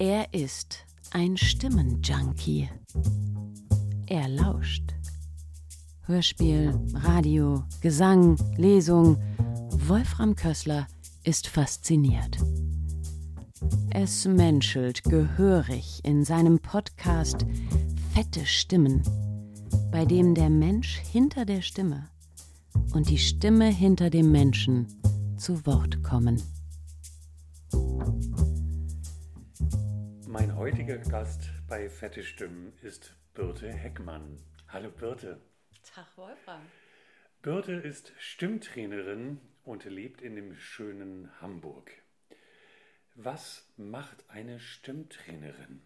Er ist ein Stimmenjunkie. Er lauscht. Hörspiel, Radio, Gesang, Lesung. Wolfram Kössler ist fasziniert. Es menschelt gehörig in seinem Podcast Fette Stimmen, bei dem der Mensch hinter der Stimme und die Stimme hinter dem Menschen zu Wort kommen. Mein heutiger Gast bei Fette Stimmen ist Birte Heckmann. Hallo Birte. Tag Wolfram. Birte ist Stimmtrainerin und lebt in dem schönen Hamburg. Was macht eine Stimmtrainerin?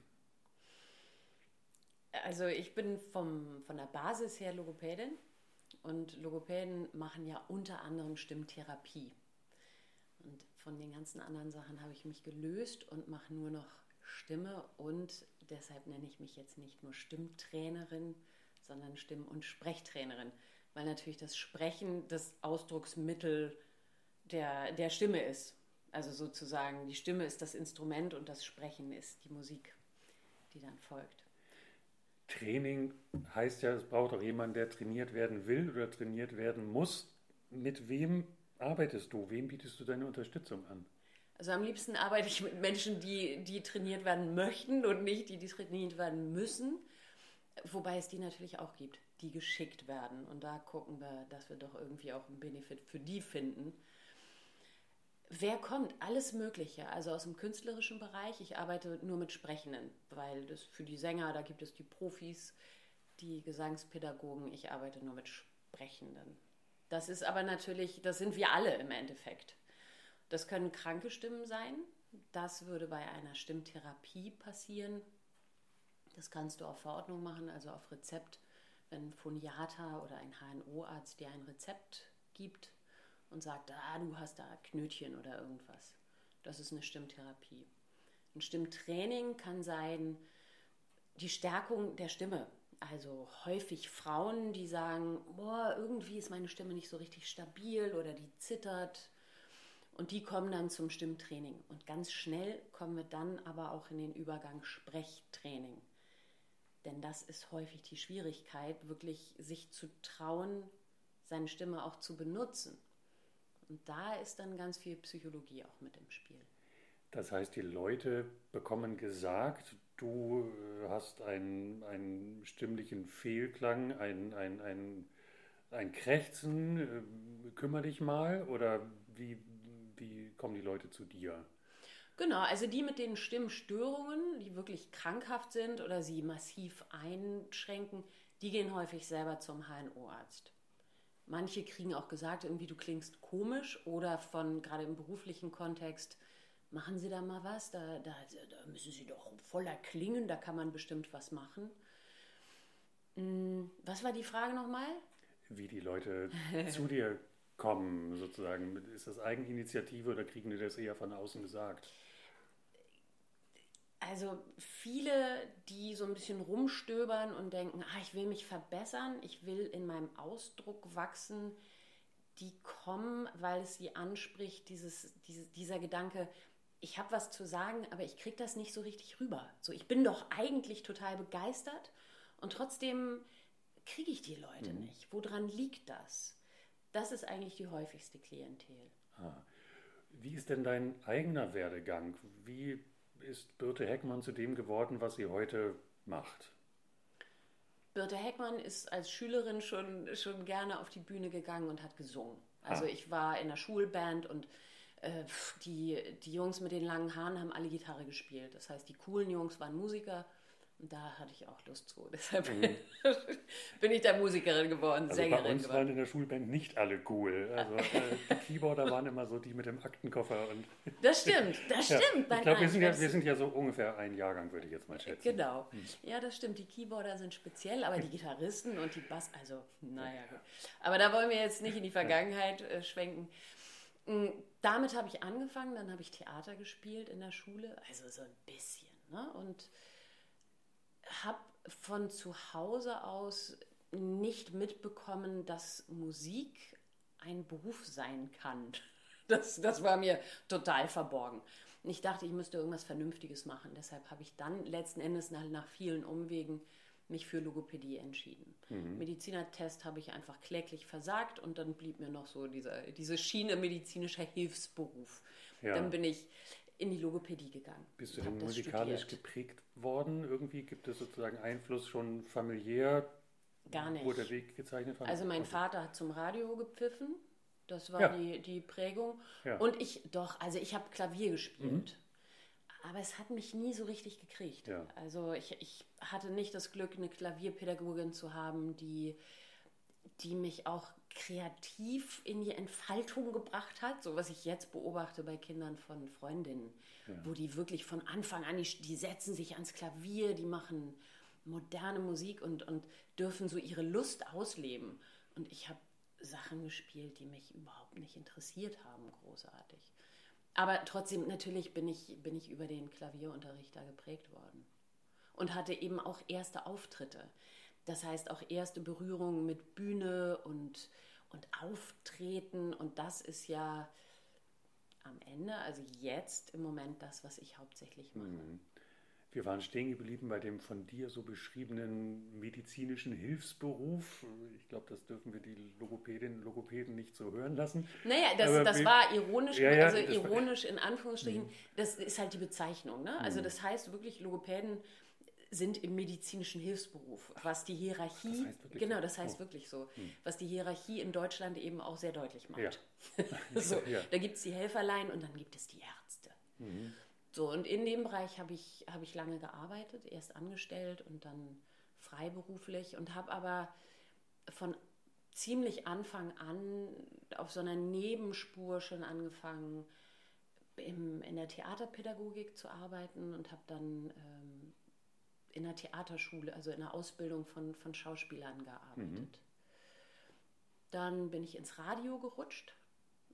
Also ich bin vom, von der Basis her Logopädin und Logopäden machen ja unter anderem Stimmtherapie. Und von den ganzen anderen Sachen habe ich mich gelöst und mache nur noch Stimme und deshalb nenne ich mich jetzt nicht nur Stimmtrainerin, sondern Stimm- und Sprechtrainerin, weil natürlich das Sprechen das Ausdrucksmittel der, der Stimme ist. Also sozusagen, die Stimme ist das Instrument und das Sprechen ist die Musik, die dann folgt. Training heißt ja, es braucht auch jemanden, der trainiert werden will oder trainiert werden muss. Mit wem arbeitest du? Wem bietest du deine Unterstützung an? Also am liebsten arbeite ich mit Menschen, die, die trainiert werden möchten und nicht die, die trainiert werden müssen. Wobei es die natürlich auch gibt, die geschickt werden. Und da gucken wir, dass wir doch irgendwie auch einen Benefit für die finden. Wer kommt? Alles Mögliche. Also aus dem künstlerischen Bereich. Ich arbeite nur mit Sprechenden, weil das für die Sänger, da gibt es die Profis, die Gesangspädagogen. Ich arbeite nur mit Sprechenden. Das ist aber natürlich, das sind wir alle im Endeffekt. Das können kranke Stimmen sein. Das würde bei einer Stimmtherapie passieren. Das kannst du auf Verordnung machen, also auf Rezept, wenn Phoniater oder ein HNO-Arzt dir ein Rezept gibt und sagt, ah, du hast da Knötchen oder irgendwas. Das ist eine Stimmtherapie. Ein Stimmtraining kann sein die Stärkung der Stimme. Also häufig Frauen, die sagen, boah, irgendwie ist meine Stimme nicht so richtig stabil oder die zittert und die kommen dann zum Stimmtraining. Und ganz schnell kommen wir dann aber auch in den Übergang Sprechtraining. Denn das ist häufig die Schwierigkeit, wirklich sich zu trauen, seine Stimme auch zu benutzen. Und da ist dann ganz viel Psychologie auch mit im Spiel. Das heißt, die Leute bekommen gesagt, du hast einen, einen stimmlichen Fehlklang, ein, ein, ein, ein Krächzen, äh, kümmere dich mal? Oder wie, wie kommen die Leute zu dir? Genau, also die mit den Stimmstörungen, die wirklich krankhaft sind oder sie massiv einschränken, die gehen häufig selber zum HNO-Arzt. Manche kriegen auch gesagt, irgendwie du klingst komisch oder von gerade im beruflichen Kontext, machen Sie da mal was, da, da, da müssen Sie doch voller klingen, da kann man bestimmt was machen. Hm, was war die Frage nochmal? Wie die Leute zu dir kommen, sozusagen? Ist das Eigeninitiative oder kriegen die das eher von außen gesagt? Also viele, die so ein bisschen rumstöbern und denken, ah, ich will mich verbessern, ich will in meinem Ausdruck wachsen, die kommen, weil es sie anspricht, dieses, diese, dieser Gedanke, ich habe was zu sagen, aber ich kriege das nicht so richtig rüber. So, ich bin doch eigentlich total begeistert und trotzdem kriege ich die Leute mhm. nicht. Woran liegt das? Das ist eigentlich die häufigste Klientel. Ah. Wie ist denn dein eigener Werdegang? Wie ist Birte Heckmann zu dem geworden, was sie heute macht? Birte Heckmann ist als Schülerin schon, schon gerne auf die Bühne gegangen und hat gesungen. Also ah. ich war in der Schulband und äh, die, die Jungs mit den langen Haaren haben alle Gitarre gespielt. Das heißt, die coolen Jungs waren Musiker da hatte ich auch Lust zu. Deshalb mhm. bin ich da Musikerin geworden, also Sängerin bei uns geworden. waren in der Schulband nicht alle cool. Also äh, die Keyboarder waren immer so die mit dem Aktenkoffer. Und das stimmt, das ja. stimmt. Ich glaube, wir, sind ja, wir sind ja so ungefähr ein Jahrgang, würde ich jetzt mal schätzen. Genau. Hm. Ja, das stimmt. Die Keyboarder sind speziell, aber die Gitarristen und die Bass, also naja gut. Aber da wollen wir jetzt nicht in die Vergangenheit äh, schwenken. Mm, damit habe ich angefangen, dann habe ich Theater gespielt in der Schule, also so ein bisschen. Ne? Und habe von zu Hause aus nicht mitbekommen, dass Musik ein Beruf sein kann. Das, das war mir total verborgen. Und ich dachte, ich müsste irgendwas Vernünftiges machen. Deshalb habe ich dann letzten Endes nach, nach vielen Umwegen mich für Logopädie entschieden. Mhm. Medizinertest habe ich einfach kläglich versagt und dann blieb mir noch so dieser, diese Schiene medizinischer Hilfsberuf. Ja. Dann bin ich in die Logopädie gegangen. Bist du denn musikalisch studiert. geprägt worden? Irgendwie gibt es sozusagen Einfluss schon familiär? Gar nicht. Wurde der Weg gezeichnet? Von also mein also Vater hat zum Radio gepfiffen. Das war ja. die, die Prägung. Ja. Und ich, doch, also ich habe Klavier gespielt. Mhm. Aber es hat mich nie so richtig gekriegt. Ja. Also ich, ich hatte nicht das Glück, eine Klavierpädagogin zu haben, die, die mich auch kreativ in die Entfaltung gebracht hat, so was ich jetzt beobachte bei Kindern von Freundinnen, ja. wo die wirklich von Anfang an, die, die setzen sich ans Klavier, die machen moderne Musik und, und dürfen so ihre Lust ausleben. Und ich habe Sachen gespielt, die mich überhaupt nicht interessiert haben, großartig. Aber trotzdem, natürlich bin ich, bin ich über den Klavierunterricht da geprägt worden. Und hatte eben auch erste Auftritte. Das heißt auch erste Berührungen mit Bühne und, und Auftreten. Und das ist ja am Ende, also jetzt im Moment das, was ich hauptsächlich mache. Mhm. Wir waren stehen geblieben bei dem von dir so beschriebenen medizinischen Hilfsberuf. Ich glaube, das dürfen wir die Logopädinnen und Logopäden nicht so hören lassen. Naja, das, das war ironisch, ja, ja, also ironisch in Anführungsstrichen, mhm. das ist halt die Bezeichnung. Ne? Also mhm. das heißt wirklich, Logopäden sind im medizinischen Hilfsberuf, was die Hierarchie, das heißt genau, das heißt oh. wirklich so, hm. was die Hierarchie in Deutschland eben auch sehr deutlich macht. Ja. so, ja. Da gibt es die Helferlein und dann gibt es die Ärzte. Mhm. So, und in dem Bereich habe ich, hab ich lange gearbeitet, erst angestellt und dann freiberuflich und habe aber von ziemlich Anfang an auf so einer Nebenspur schon angefangen, im, in der Theaterpädagogik zu arbeiten und habe dann ähm, in der Theaterschule, also in der Ausbildung von, von Schauspielern gearbeitet. Mhm. Dann bin ich ins Radio gerutscht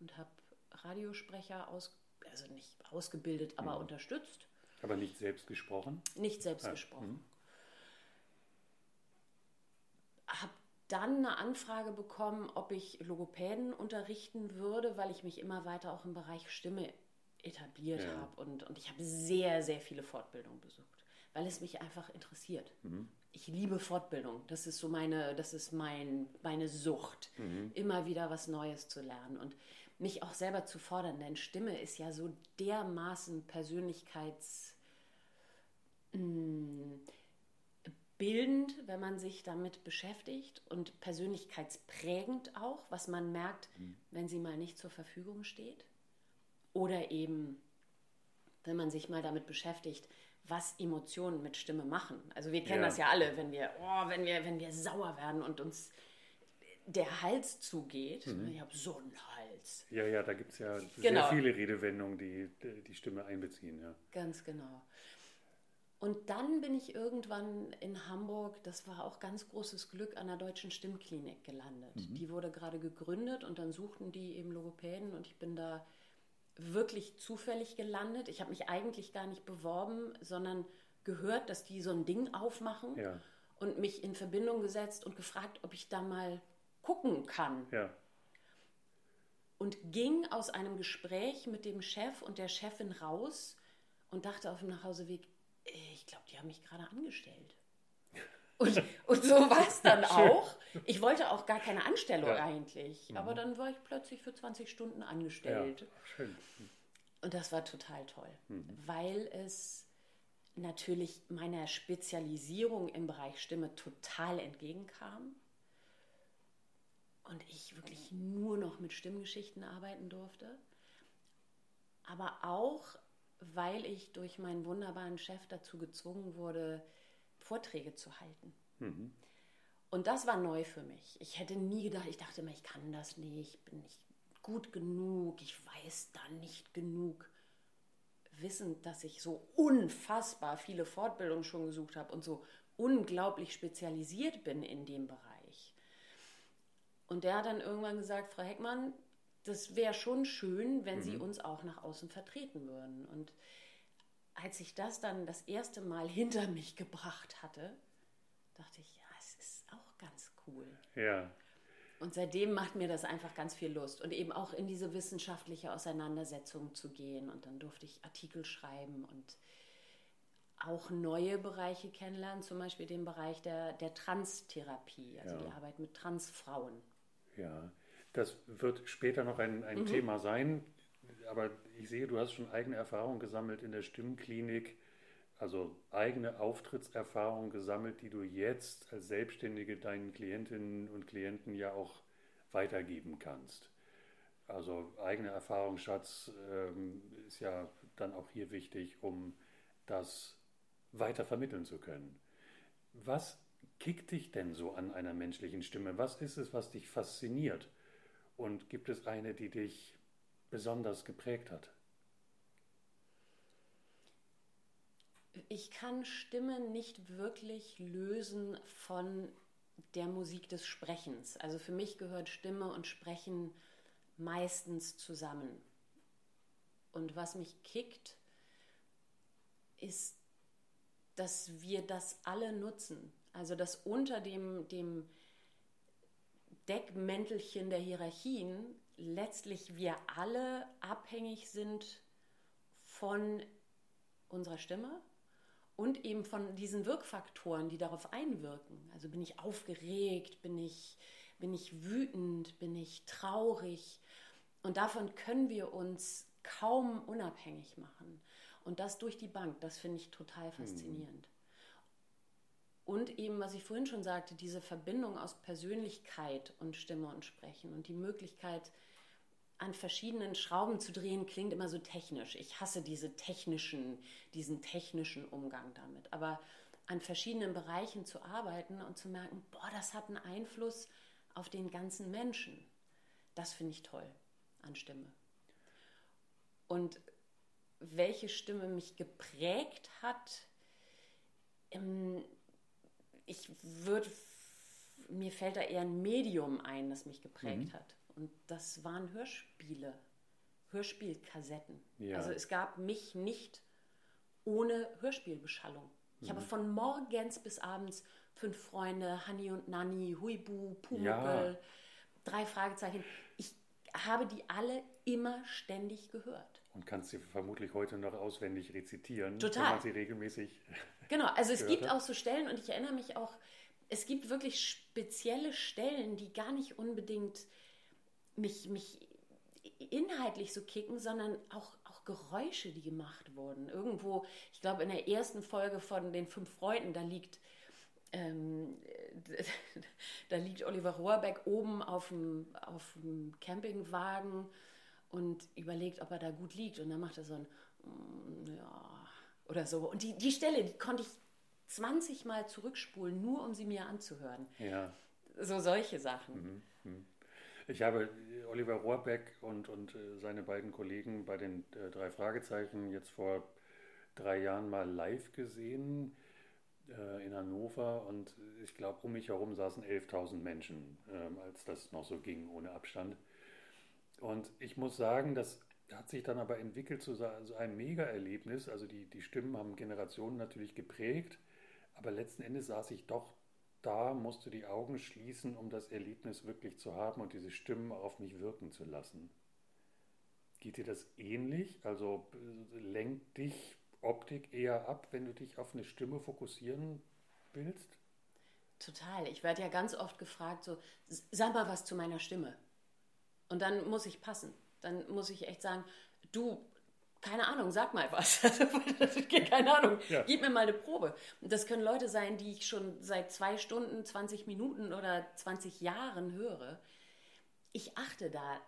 und habe Radiosprecher aus, also nicht ausgebildet, aber mhm. unterstützt. Aber nicht selbst gesprochen? Nicht selbst ah. gesprochen. Mhm. Habe dann eine Anfrage bekommen, ob ich Logopäden unterrichten würde, weil ich mich immer weiter auch im Bereich Stimme etabliert ja. habe. Und, und ich habe sehr, sehr viele Fortbildungen besucht weil es mich einfach interessiert. Mhm. Ich liebe Fortbildung. Das ist so meine, das ist mein, meine Sucht, mhm. immer wieder was Neues zu lernen und mich auch selber zu fordern. Denn Stimme ist ja so dermaßen Persönlichkeits mm, bildend, wenn man sich damit beschäftigt und persönlichkeitsprägend auch, was man merkt, mhm. wenn sie mal nicht zur Verfügung steht. Oder eben, wenn man sich mal damit beschäftigt, was Emotionen mit Stimme machen. Also wir kennen ja. das ja alle, wenn wir, oh, wenn wir, wenn wir sauer werden und uns der Hals zugeht. Mhm. Ich habe so einen Hals. Ja, ja, da gibt es ja genau. sehr viele Redewendungen, die die Stimme einbeziehen. Ja. Ganz genau. Und dann bin ich irgendwann in Hamburg, das war auch ganz großes Glück, an der Deutschen Stimmklinik gelandet. Mhm. Die wurde gerade gegründet und dann suchten die eben Logopäden und ich bin da wirklich zufällig gelandet. Ich habe mich eigentlich gar nicht beworben, sondern gehört, dass die so ein Ding aufmachen ja. und mich in Verbindung gesetzt und gefragt, ob ich da mal gucken kann. Ja. Und ging aus einem Gespräch mit dem Chef und der Chefin raus und dachte auf dem Nachhauseweg, äh, ich glaube, die haben mich gerade angestellt. Und, und so war es dann auch. Ich wollte auch gar keine Anstellung ja. eigentlich. Mhm. Aber dann war ich plötzlich für 20 Stunden angestellt. Ja, schön. Und das war total toll, mhm. weil es natürlich meiner Spezialisierung im Bereich Stimme total entgegenkam. Und ich wirklich nur noch mit Stimmgeschichten arbeiten durfte. Aber auch, weil ich durch meinen wunderbaren Chef dazu gezwungen wurde, Vorträge zu halten. Mhm. Und das war neu für mich. Ich hätte nie gedacht, ich dachte immer, ich kann das nicht, ich bin nicht gut genug, ich weiß da nicht genug. Wissend, dass ich so unfassbar viele Fortbildungen schon gesucht habe und so unglaublich spezialisiert bin in dem Bereich. Und der hat dann irgendwann gesagt, Frau Heckmann, das wäre schon schön, wenn mhm. Sie uns auch nach außen vertreten würden. Und als ich das dann das erste Mal hinter mich gebracht hatte, dachte ich, ja, es ist auch ganz cool. Ja. Und seitdem macht mir das einfach ganz viel Lust. Und eben auch in diese wissenschaftliche Auseinandersetzung zu gehen. Und dann durfte ich Artikel schreiben und auch neue Bereiche kennenlernen, zum Beispiel den Bereich der, der Transtherapie, also ja. die Arbeit mit Transfrauen. Ja, das wird später noch ein, ein mhm. Thema sein, aber ich sehe, du hast schon eigene Erfahrungen gesammelt in der Stimmklinik, also eigene Auftrittserfahrungen gesammelt, die du jetzt als Selbstständige deinen Klientinnen und Klienten ja auch weitergeben kannst. Also eigener Erfahrungsschatz ähm, ist ja dann auch hier wichtig, um das weiter vermitteln zu können. Was kickt dich denn so an einer menschlichen Stimme? Was ist es, was dich fasziniert? Und gibt es eine, die dich besonders geprägt hat? Ich kann Stimme nicht wirklich lösen von der Musik des Sprechens. Also für mich gehört Stimme und Sprechen meistens zusammen. Und was mich kickt, ist dass wir das alle nutzen. Also dass unter dem, dem Deckmäntelchen der Hierarchien letztlich wir alle abhängig sind von unserer Stimme und eben von diesen Wirkfaktoren, die darauf einwirken. Also bin ich aufgeregt, bin ich, bin ich wütend, bin ich traurig. Und davon können wir uns kaum unabhängig machen. Und das durch die Bank, das finde ich total faszinierend. Mhm. Und eben, was ich vorhin schon sagte, diese Verbindung aus Persönlichkeit und Stimme und Sprechen und die Möglichkeit, an verschiedenen Schrauben zu drehen, klingt immer so technisch. Ich hasse diese technischen, diesen technischen Umgang damit. Aber an verschiedenen Bereichen zu arbeiten und zu merken, boah, das hat einen Einfluss auf den ganzen Menschen. Das finde ich toll an Stimme. Und welche Stimme mich geprägt hat, ähm, ich würde, mir fällt da eher ein Medium ein, das mich geprägt mhm. hat. Und das waren Hörspiele, Hörspielkassetten. Ja. Also es gab mich nicht ohne Hörspielbeschallung. Ich mhm. habe von morgens bis abends fünf Freunde, Hanni und Nanni, Huibu, Pumuckl, ja. drei Fragezeichen. Ich habe die alle immer ständig gehört und kannst sie vermutlich heute noch auswendig rezitieren, Total. wenn man sie regelmäßig. Genau, also es gibt hat. auch so Stellen und ich erinnere mich auch, es gibt wirklich spezielle Stellen, die gar nicht unbedingt mich, mich inhaltlich so kicken, sondern auch, auch Geräusche, die gemacht wurden. Irgendwo, ich glaube, in der ersten Folge von den fünf Freunden, da liegt. Ähm, da liegt Oliver Rohrbeck oben auf dem, auf dem Campingwagen und überlegt, ob er da gut liegt. Und dann macht er so ein, mm, ja, oder so. Und die, die Stelle, die konnte ich 20 Mal zurückspulen, nur um sie mir anzuhören. Ja. So solche Sachen. Mhm, mhm. Ich habe Oliver Rohrbeck und, und äh, seine beiden Kollegen bei den äh, drei Fragezeichen jetzt vor drei Jahren mal live gesehen äh, in Hannover und ich glaube, um mich herum saßen 11.000 Menschen, ähm, als das noch so ging, ohne Abstand. Und ich muss sagen, das hat sich dann aber entwickelt zu so einem Mega-Erlebnis. Also die, die Stimmen haben Generationen natürlich geprägt, aber letzten Endes saß ich doch da, musste die Augen schließen, um das Erlebnis wirklich zu haben und diese Stimmen auf mich wirken zu lassen. Geht dir das ähnlich? Also lenkt dich Optik eher ab, wenn du dich auf eine Stimme fokussieren willst? Total. Ich werde ja ganz oft gefragt, so, sag mal was zu meiner Stimme. Und dann muss ich passen. Dann muss ich echt sagen, du, keine Ahnung, sag mal was. keine Ahnung, ja. gib mir mal eine Probe. Und das können Leute sein, die ich schon seit zwei Stunden, 20 Minuten oder 20 Jahren höre. Ich achte da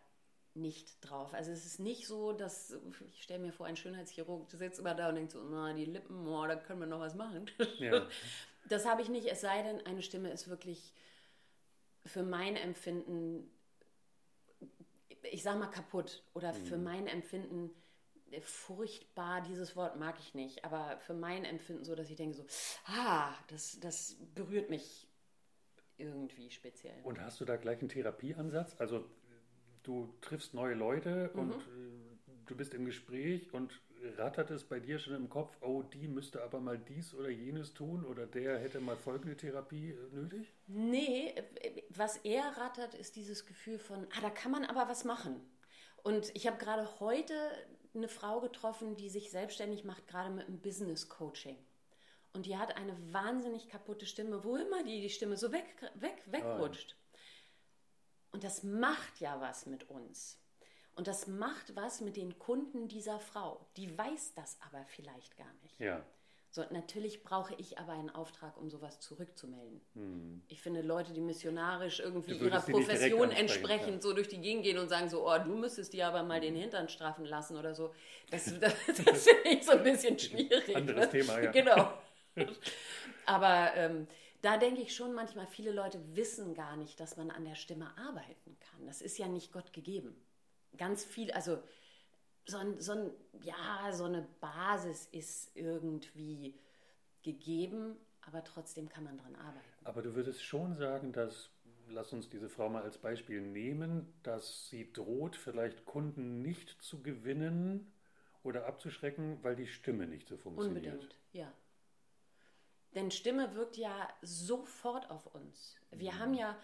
nicht drauf. Also es ist nicht so, dass ich stelle mir vor, ein Schönheitschirurg sitzt immer da und denkt so, na, die Lippen, oh, da können wir noch was machen. Ja. Das habe ich nicht, es sei denn, eine Stimme ist wirklich für mein Empfinden ich sag mal kaputt oder mhm. für mein Empfinden furchtbar, dieses Wort mag ich nicht, aber für mein Empfinden so, dass ich denke so, ah, das, das berührt mich irgendwie speziell. Und hast du da gleich einen Therapieansatz? Also du triffst neue Leute mhm. und äh, du bist im Gespräch und rattert es bei dir schon im Kopf, oh, die müsste aber mal dies oder jenes tun oder der hätte mal folgende Therapie äh, nötig? Nee, was eher rattert, ist dieses Gefühl von, ah, da kann man aber was machen. Und ich habe gerade heute eine Frau getroffen, die sich selbstständig macht, gerade mit einem Business Coaching. Und die hat eine wahnsinnig kaputte Stimme, wo immer die, die Stimme so weg, weg, wegrutscht. Oh. Und das macht ja was mit uns. Und das macht was mit den Kunden dieser Frau. Die weiß das aber vielleicht gar nicht. Ja. So, natürlich brauche ich aber einen Auftrag, um sowas zurückzumelden. Hm. Ich finde, Leute, die missionarisch irgendwie ihrer Profession entsprechend so durch die Gegend gehen und sagen so, oh, du müsstest dir aber mal den Hintern straffen lassen oder so, das, das, das finde ich so ein bisschen schwierig. Anderes Thema, ja. Genau. aber ähm, da denke ich schon manchmal, viele Leute wissen gar nicht, dass man an der Stimme arbeiten kann. Das ist ja nicht Gott gegeben ganz viel, also so, ein, so, ein, ja, so eine Basis ist irgendwie gegeben, aber trotzdem kann man daran arbeiten. Aber du würdest schon sagen, dass, lass uns diese Frau mal als Beispiel nehmen, dass sie droht, vielleicht Kunden nicht zu gewinnen oder abzuschrecken, weil die Stimme nicht so funktioniert. Unbedingt, ja. Denn Stimme wirkt ja sofort auf uns. Wir mhm. haben ja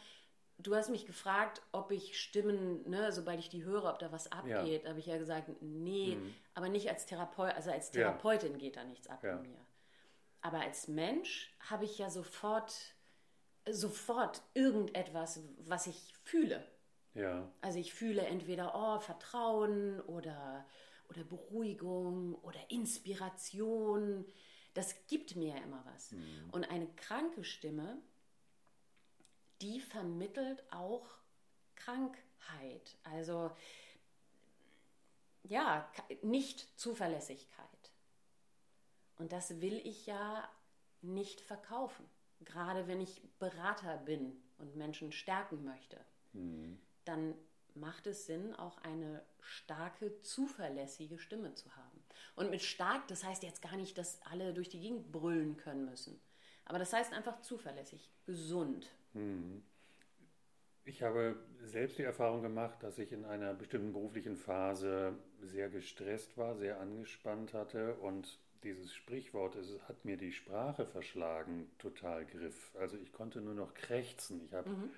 du hast mich gefragt, ob ich Stimmen, ne, sobald ich die höre, ob da was abgeht. Ja. habe ich ja gesagt, nee, mhm. aber nicht als Therapeut, also als Therapeutin ja. geht da nichts ab ja. bei mir. Aber als Mensch habe ich ja sofort, sofort irgendetwas, was ich fühle. Ja. Also ich fühle entweder oh, Vertrauen oder, oder Beruhigung oder Inspiration. Das gibt mir ja immer was. Mhm. Und eine kranke Stimme, die vermittelt auch Krankheit. Also ja, nicht Zuverlässigkeit. Und das will ich ja nicht verkaufen. Gerade wenn ich Berater bin und Menschen stärken möchte, mhm. dann macht es Sinn, auch eine starke, zuverlässige Stimme zu haben. Und mit stark, das heißt jetzt gar nicht, dass alle durch die Gegend brüllen können müssen. Aber das heißt einfach zuverlässig, gesund. Hm. Ich habe selbst die Erfahrung gemacht, dass ich in einer bestimmten beruflichen Phase sehr gestresst war, sehr angespannt hatte und dieses Sprichwort, es hat mir die Sprache verschlagen, total griff. Also ich konnte nur noch krächzen. Ich habe mhm.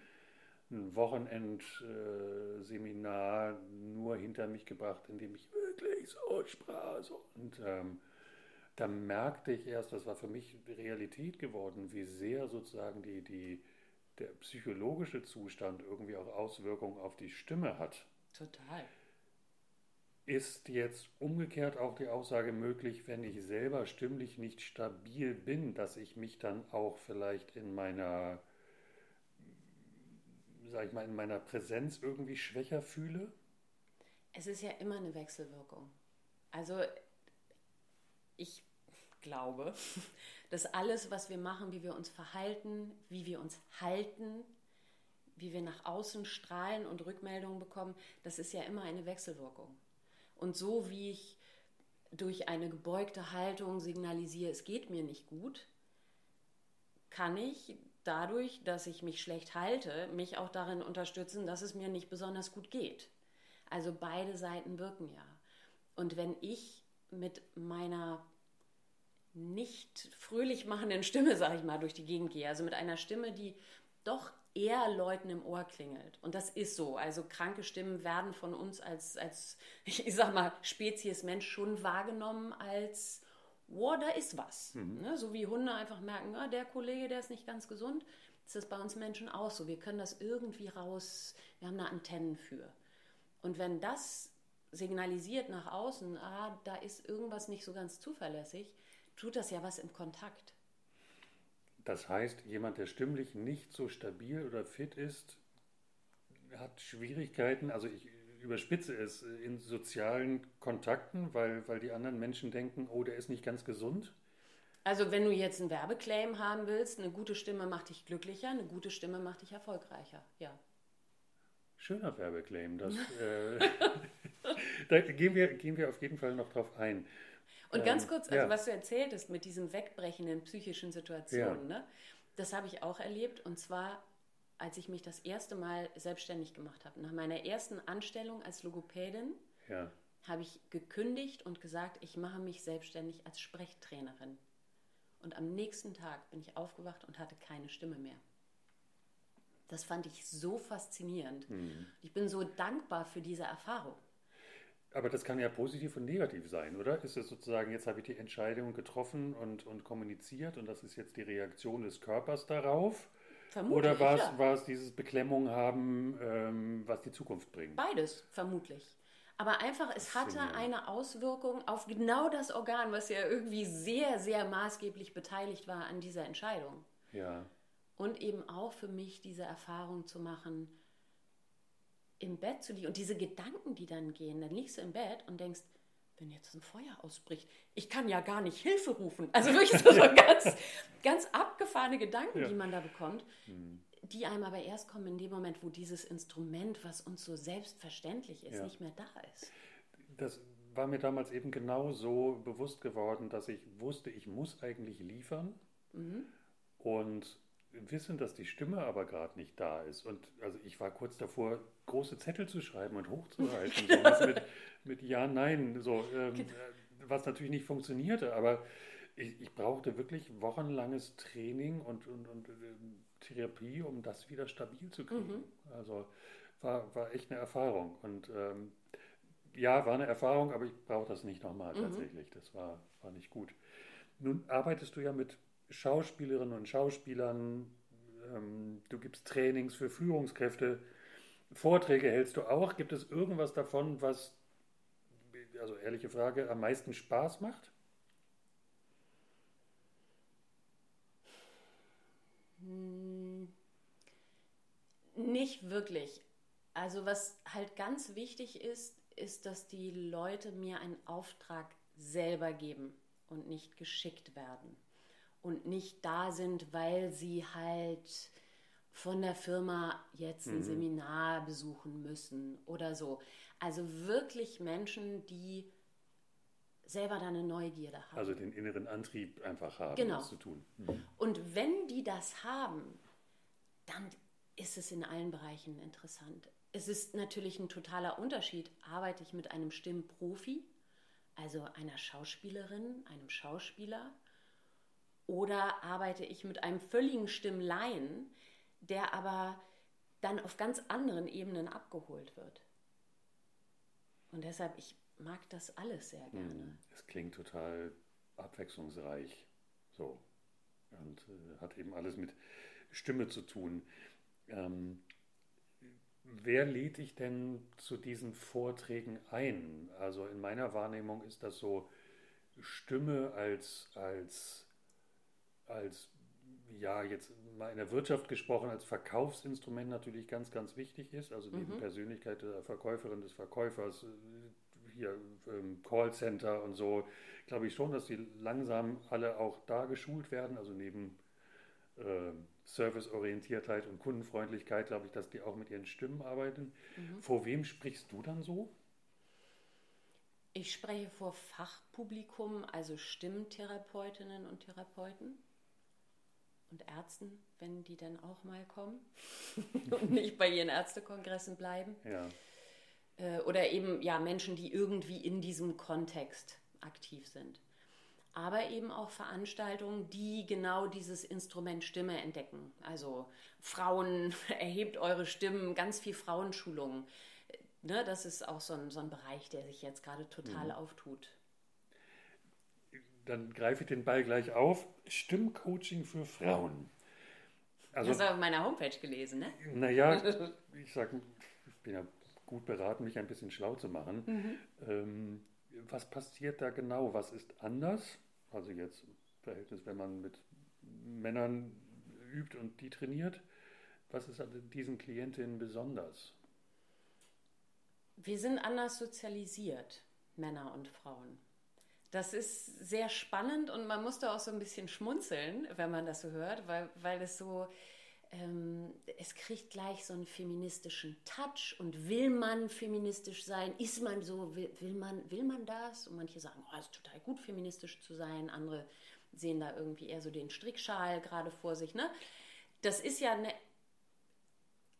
ein Wochenendseminar nur hinter mich gebracht, in dem ich wirklich so sprach. So. Und ähm, da merkte ich erst, das war für mich Realität geworden, wie sehr sozusagen die, die der psychologische Zustand irgendwie auch Auswirkungen auf die Stimme hat. Total. Ist jetzt umgekehrt auch die Aussage möglich, wenn ich selber stimmlich nicht stabil bin, dass ich mich dann auch vielleicht in meiner, sag ich mal, in meiner Präsenz irgendwie schwächer fühle? Es ist ja immer eine Wechselwirkung. Also ich glaube, dass alles, was wir machen, wie wir uns verhalten, wie wir uns halten, wie wir nach außen strahlen und Rückmeldungen bekommen, das ist ja immer eine Wechselwirkung. Und so wie ich durch eine gebeugte Haltung signalisiere, es geht mir nicht gut, kann ich dadurch, dass ich mich schlecht halte, mich auch darin unterstützen, dass es mir nicht besonders gut geht. Also beide Seiten wirken ja. Und wenn ich mit meiner nicht fröhlich machenden Stimme, sage ich mal, durch die Gegend gehe. Also mit einer Stimme, die doch eher Leuten im Ohr klingelt. Und das ist so. Also kranke Stimmen werden von uns als, als ich sag mal, Spezies Mensch schon wahrgenommen als, wow, da ist was. Mhm. Ne? So wie Hunde einfach merken, ah, der Kollege, der ist nicht ganz gesund. Das ist bei uns Menschen auch so. Wir können das irgendwie raus, wir haben da Antennen für. Und wenn das signalisiert nach außen, ah, da ist irgendwas nicht so ganz zuverlässig, tut das ja was im Kontakt. Das heißt, jemand, der stimmlich nicht so stabil oder fit ist, hat Schwierigkeiten, also ich überspitze es, in sozialen Kontakten, weil, weil die anderen Menschen denken, oh, der ist nicht ganz gesund. Also wenn du jetzt einen Werbeclaim haben willst, eine gute Stimme macht dich glücklicher, eine gute Stimme macht dich erfolgreicher, ja. Schöner Werbeclaim, das, äh, da gehen wir, gehen wir auf jeden Fall noch drauf ein. Und ganz ähm, kurz, also ja. was du erzählt hast mit diesen wegbrechenden psychischen Situationen, ja. ne? das habe ich auch erlebt. Und zwar, als ich mich das erste Mal selbstständig gemacht habe. Nach meiner ersten Anstellung als Logopädin ja. habe ich gekündigt und gesagt, ich mache mich selbstständig als Sprechtrainerin. Und am nächsten Tag bin ich aufgewacht und hatte keine Stimme mehr. Das fand ich so faszinierend. Mhm. Ich bin so dankbar für diese Erfahrung. Aber das kann ja positiv und negativ sein, oder? Ist es sozusagen, jetzt habe ich die Entscheidung getroffen und, und kommuniziert und das ist jetzt die Reaktion des Körpers darauf? Vermutlich, oder war es, ja. war es dieses Beklemmung haben, ähm, was die Zukunft bringt? Beides, vermutlich. Aber einfach, es hatte eine Auswirkung auf genau das Organ, was ja irgendwie sehr, sehr maßgeblich beteiligt war an dieser Entscheidung. Ja. Und eben auch für mich diese Erfahrung zu machen, im Bett zu liegen und diese Gedanken, die dann gehen, dann liegst du im Bett und denkst, wenn jetzt ein Feuer ausbricht, ich kann ja gar nicht Hilfe rufen. Also wirklich so, so ganz, ganz abgefahrene Gedanken, ja. die man da bekommt, mhm. die einem aber erst kommen in dem Moment, wo dieses Instrument, was uns so selbstverständlich ist, ja. nicht mehr da ist. Das war mir damals eben genau so bewusst geworden, dass ich wusste, ich muss eigentlich liefern. Mhm. Und wissen, dass die Stimme aber gerade nicht da ist. Und also ich war kurz davor, große Zettel zu schreiben und hochzuhalten. so mit, mit, Ja, Nein, so, ähm, genau. Was natürlich nicht funktionierte. Aber ich, ich, brauchte wirklich wochenlanges Training und, und, und äh, Therapie, um das wieder stabil zu kriegen. Mhm. Also war, war echt eine Erfahrung. Und ähm, ja, war eine Erfahrung, aber ich brauche das nicht nochmal mhm. tatsächlich. Das war, war nicht gut. Nun arbeitest du ja mit Schauspielerinnen und Schauspielern, ähm, du gibst Trainings für Führungskräfte, Vorträge hältst du auch. Gibt es irgendwas davon, was, also ehrliche Frage, am meisten Spaß macht? Hm, nicht wirklich. Also was halt ganz wichtig ist, ist, dass die Leute mir einen Auftrag selber geben und nicht geschickt werden und nicht da sind, weil sie halt von der Firma jetzt ein mhm. Seminar besuchen müssen oder so. Also wirklich Menschen, die selber da eine Neugierde haben. Also den inneren Antrieb einfach haben, genau. das zu tun. Mhm. Und wenn die das haben, dann ist es in allen Bereichen interessant. Es ist natürlich ein totaler Unterschied. Arbeite ich mit einem Stimmprofi, also einer Schauspielerin, einem Schauspieler, oder arbeite ich mit einem völligen Stimmleien, der aber dann auf ganz anderen Ebenen abgeholt wird? Und deshalb, ich mag das alles sehr gerne. Es klingt total abwechslungsreich. So. Und äh, hat eben alles mit Stimme zu tun. Ähm, wer lädt dich denn zu diesen Vorträgen ein? Also in meiner Wahrnehmung ist das so Stimme als, als als, ja, jetzt mal in der Wirtschaft gesprochen, als Verkaufsinstrument natürlich ganz, ganz wichtig ist. Also neben mhm. Persönlichkeit der Verkäuferin, des Verkäufers, äh, hier ähm, Callcenter und so, glaube ich schon, dass die langsam alle auch da geschult werden. Also neben äh, Serviceorientiertheit und Kundenfreundlichkeit, glaube ich, dass die auch mit ihren Stimmen arbeiten. Mhm. Vor wem sprichst du dann so? Ich spreche vor Fachpublikum, also Stimmtherapeutinnen und Therapeuten und Ärzten, wenn die dann auch mal kommen und nicht bei ihren Ärztekongressen bleiben. Ja. Äh, oder eben ja Menschen, die irgendwie in diesem Kontext aktiv sind. Aber eben auch Veranstaltungen, die genau dieses Instrument Stimme entdecken. Also Frauen, erhebt eure Stimmen, ganz viel Frauenschulungen. Äh, ne, das ist auch so ein, so ein Bereich, der sich jetzt gerade total mhm. auftut dann greife ich den Ball gleich auf. Stimmcoaching für Frauen. Also, das hast du auf meiner Homepage gelesen, ne? Naja, ich sage, ich bin ja gut beraten, mich ein bisschen schlau zu machen. Mhm. Ähm, was passiert da genau? Was ist anders? Also jetzt im Verhältnis, wenn man mit Männern übt und die trainiert. Was ist an diesen Klientinnen besonders? Wir sind anders sozialisiert, Männer und Frauen. Das ist sehr spannend und man muss da auch so ein bisschen schmunzeln, wenn man das so hört, weil, weil es so, ähm, es kriegt gleich so einen feministischen Touch und will man feministisch sein? Ist man so, will, will man, will man das? Und manche sagen, oh, es ist total gut, feministisch zu sein. Andere sehen da irgendwie eher so den Strickschal gerade vor sich. Ne? Das ist ja eine,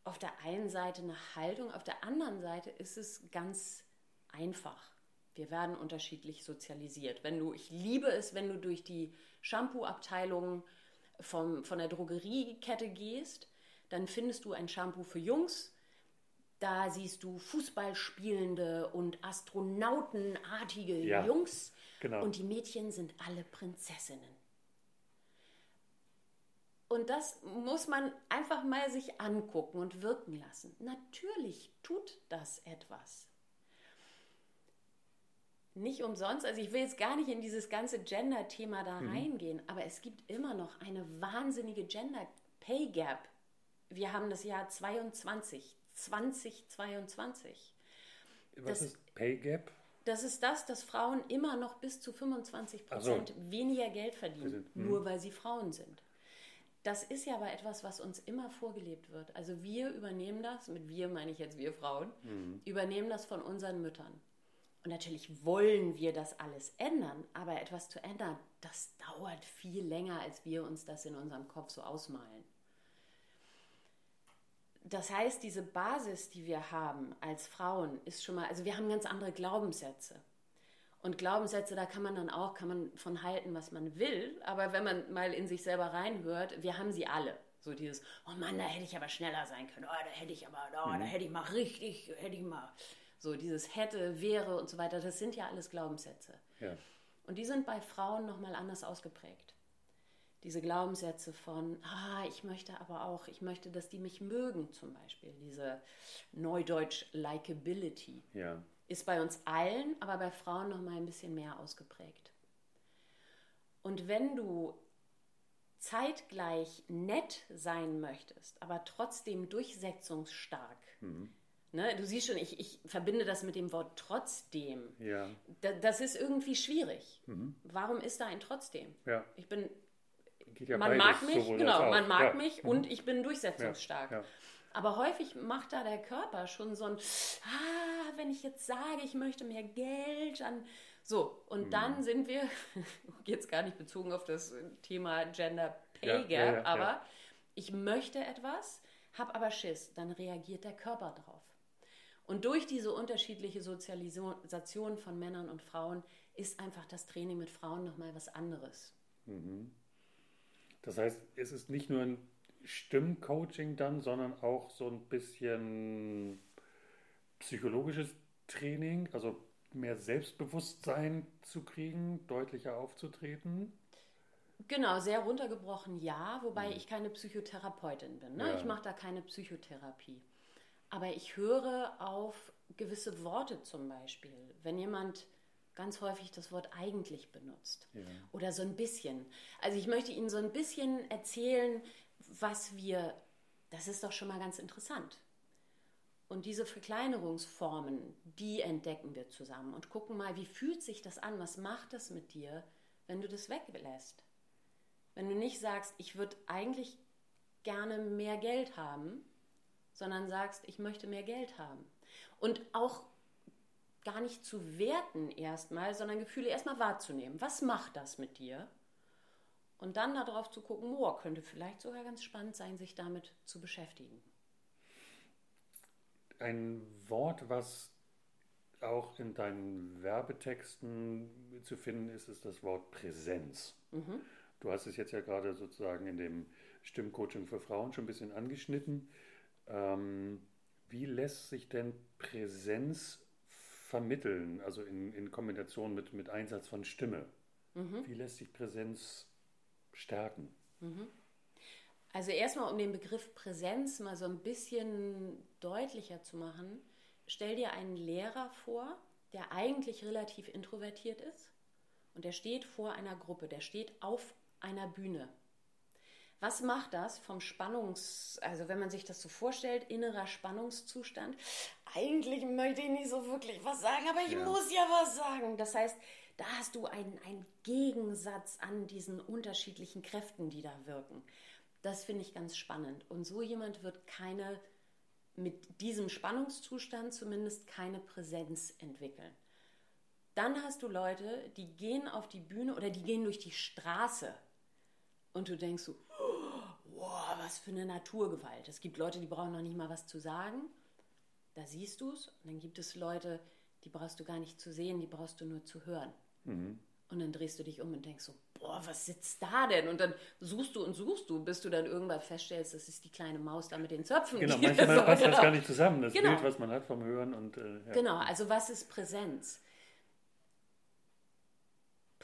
auf der einen Seite eine Haltung, auf der anderen Seite ist es ganz einfach Wir werden unterschiedlich sozialisiert. Wenn du, ich liebe es, wenn du durch die Shampoo-Abteilung vom, von der Drogeriekette gehst, dann findest du ein Shampoo für Jungs. Da siehst du Fußballspielende und Astronautenartige Ja, Jungs. genau. Und die Mädchen sind alle Prinzessinnen. Und das muss man einfach mal sich angucken und wirken lassen. Natürlich tut das etwas. Nicht umsonst, also ich will jetzt gar nicht in dieses ganze Gender-Thema da reingehen, aber es gibt immer noch eine wahnsinnige Gender-Pay Gap. Wir haben das Jahr 22, 2022. Was Das- ist Pay Gap? Das ist das, dass Frauen immer noch bis zu 25 Ach so. Prozent weniger Geld verdienen, sind- hm. nur weil sie Frauen sind. Das ist ja aber etwas, was uns immer vorgelebt wird. Also wir übernehmen das, mit wir meine ich jetzt wir Frauen, Hm. übernehmen das von unseren Müttern. Und natürlich wollen wir das alles ändern, aber etwas zu ändern, das dauert viel länger, als wir uns das in unserem Kopf so ausmalen. Das heißt, diese Basis, die wir haben als Frauen, ist schon mal, also wir haben ganz andere Glaubenssätze. Und Glaubenssätze, da kann man dann auch, kann man von halten, was man will. Aber wenn man mal in sich selber reinhört, wir haben sie alle. So dieses, oh Mann, da hätte ich aber schneller sein können. Oh, da hätte ich aber, oh, da hätte ich mal richtig, hätte ich mal. So dieses hätte, wäre und so weiter, das sind ja alles Glaubenssätze. Ja. Und die sind bei Frauen nochmal anders ausgeprägt. Diese Glaubenssätze von, ah, ich möchte aber auch, ich möchte, dass die mich mögen zum Beispiel. Diese Neudeutsch Likability Ja. ist bei uns allen, aber bei Frauen nochmal ein bisschen mehr ausgeprägt. Und wenn du zeitgleich nett sein möchtest, aber trotzdem durchsetzungsstark, ne, du siehst schon, ich, ich verbinde das mit dem Wort trotzdem. Ja. Da, das ist irgendwie schwierig. Warum ist da ein trotzdem? Ja. Ich bin, ja man mag mich, sowohl genau, man mag mich und ich bin durchsetzungsstark. Aber häufig macht da der Körper schon so ein, ah, wenn ich jetzt sage, ich möchte mehr Geld, dann so. Und Mhm. dann sind wir, jetzt gar nicht bezogen auf das Thema Gender Pay Gap, aber ich möchte etwas, habe aber Schiss, dann reagiert der Körper drauf. Und durch diese unterschiedliche Sozialisation von Männern und Frauen ist einfach das Training mit Frauen nochmal was anderes. Das heißt, es ist nicht nur ein Stimmcoaching dann, sondern auch so ein bisschen psychologisches Training, also mehr Selbstbewusstsein zu kriegen, deutlicher aufzutreten. Genau, sehr runtergebrochen ja, wobei ich keine Psychotherapeutin bin. Ne? Ja. Ich mache da keine Psychotherapie. Aber ich höre auf gewisse Worte zum Beispiel. Wenn jemand ganz häufig das Wort eigentlich benutzt Ja. oder so ein bisschen. Also ich möchte Ihnen so ein bisschen erzählen, was wir, das ist doch schon mal ganz interessant. Und diese Verkleinerungsformen, die entdecken wir zusammen und gucken mal, wie fühlt sich das an? Was macht das mit dir, wenn du das weglässt? Wenn du nicht sagst, ich würde eigentlich gerne mehr Geld haben, sondern sagst, ich möchte mehr Geld haben. Und auch gar nicht zu werten erstmal, sondern Gefühle erstmal wahrzunehmen. Was macht das mit dir? Und dann darauf zu gucken, oh, könnte vielleicht sogar ganz spannend sein, sich damit zu beschäftigen. Ein Wort, was auch in deinen Werbetexten zu finden ist, ist das Wort Präsenz. Du hast es jetzt ja gerade sozusagen in dem Stimmcoaching für Frauen schon ein bisschen angeschnitten. Ähm, wie lässt sich denn Präsenz vermitteln, also in, in Kombination mit, mit Einsatz von Stimme? Wie lässt sich Präsenz stärken? Also erstmal, um den Begriff Präsenz mal so ein bisschen deutlicher zu machen, stell dir einen Lehrer vor, der eigentlich relativ introvertiert ist und der steht vor einer Gruppe, der steht auf einer Bühne. Was macht das vom Spannungs, also wenn man sich das so vorstellt, innerer Spannungszustand? Eigentlich möchte ich nicht so wirklich was sagen, aber ich Ja. muss ja was sagen. Das heißt, da hast du einen, einen Gegensatz an diesen unterschiedlichen Kräften, die da wirken. Das finde ich ganz spannend. Und so jemand wird keine, mit diesem Spannungszustand zumindest keine Präsenz entwickeln. Dann hast du Leute, die gehen auf die Bühne oder die gehen durch die Straße und du denkst so, was für eine Naturgewalt. Es gibt Leute, die brauchen noch nicht mal was zu sagen. Da siehst du es. Und dann gibt es Leute, die brauchst du gar nicht zu sehen, die brauchst du nur zu hören. Mhm. Und dann drehst du dich um und denkst so, boah, was sitzt da denn? Und dann suchst du und suchst du, bis du dann irgendwann feststellst, das ist die kleine Maus da mit den Zöpfen. Genau, manchmal passt genau. das gar nicht zusammen, das genau. Bild, was man hat vom Hören. und äh, ja. Genau, also was ist Präsenz?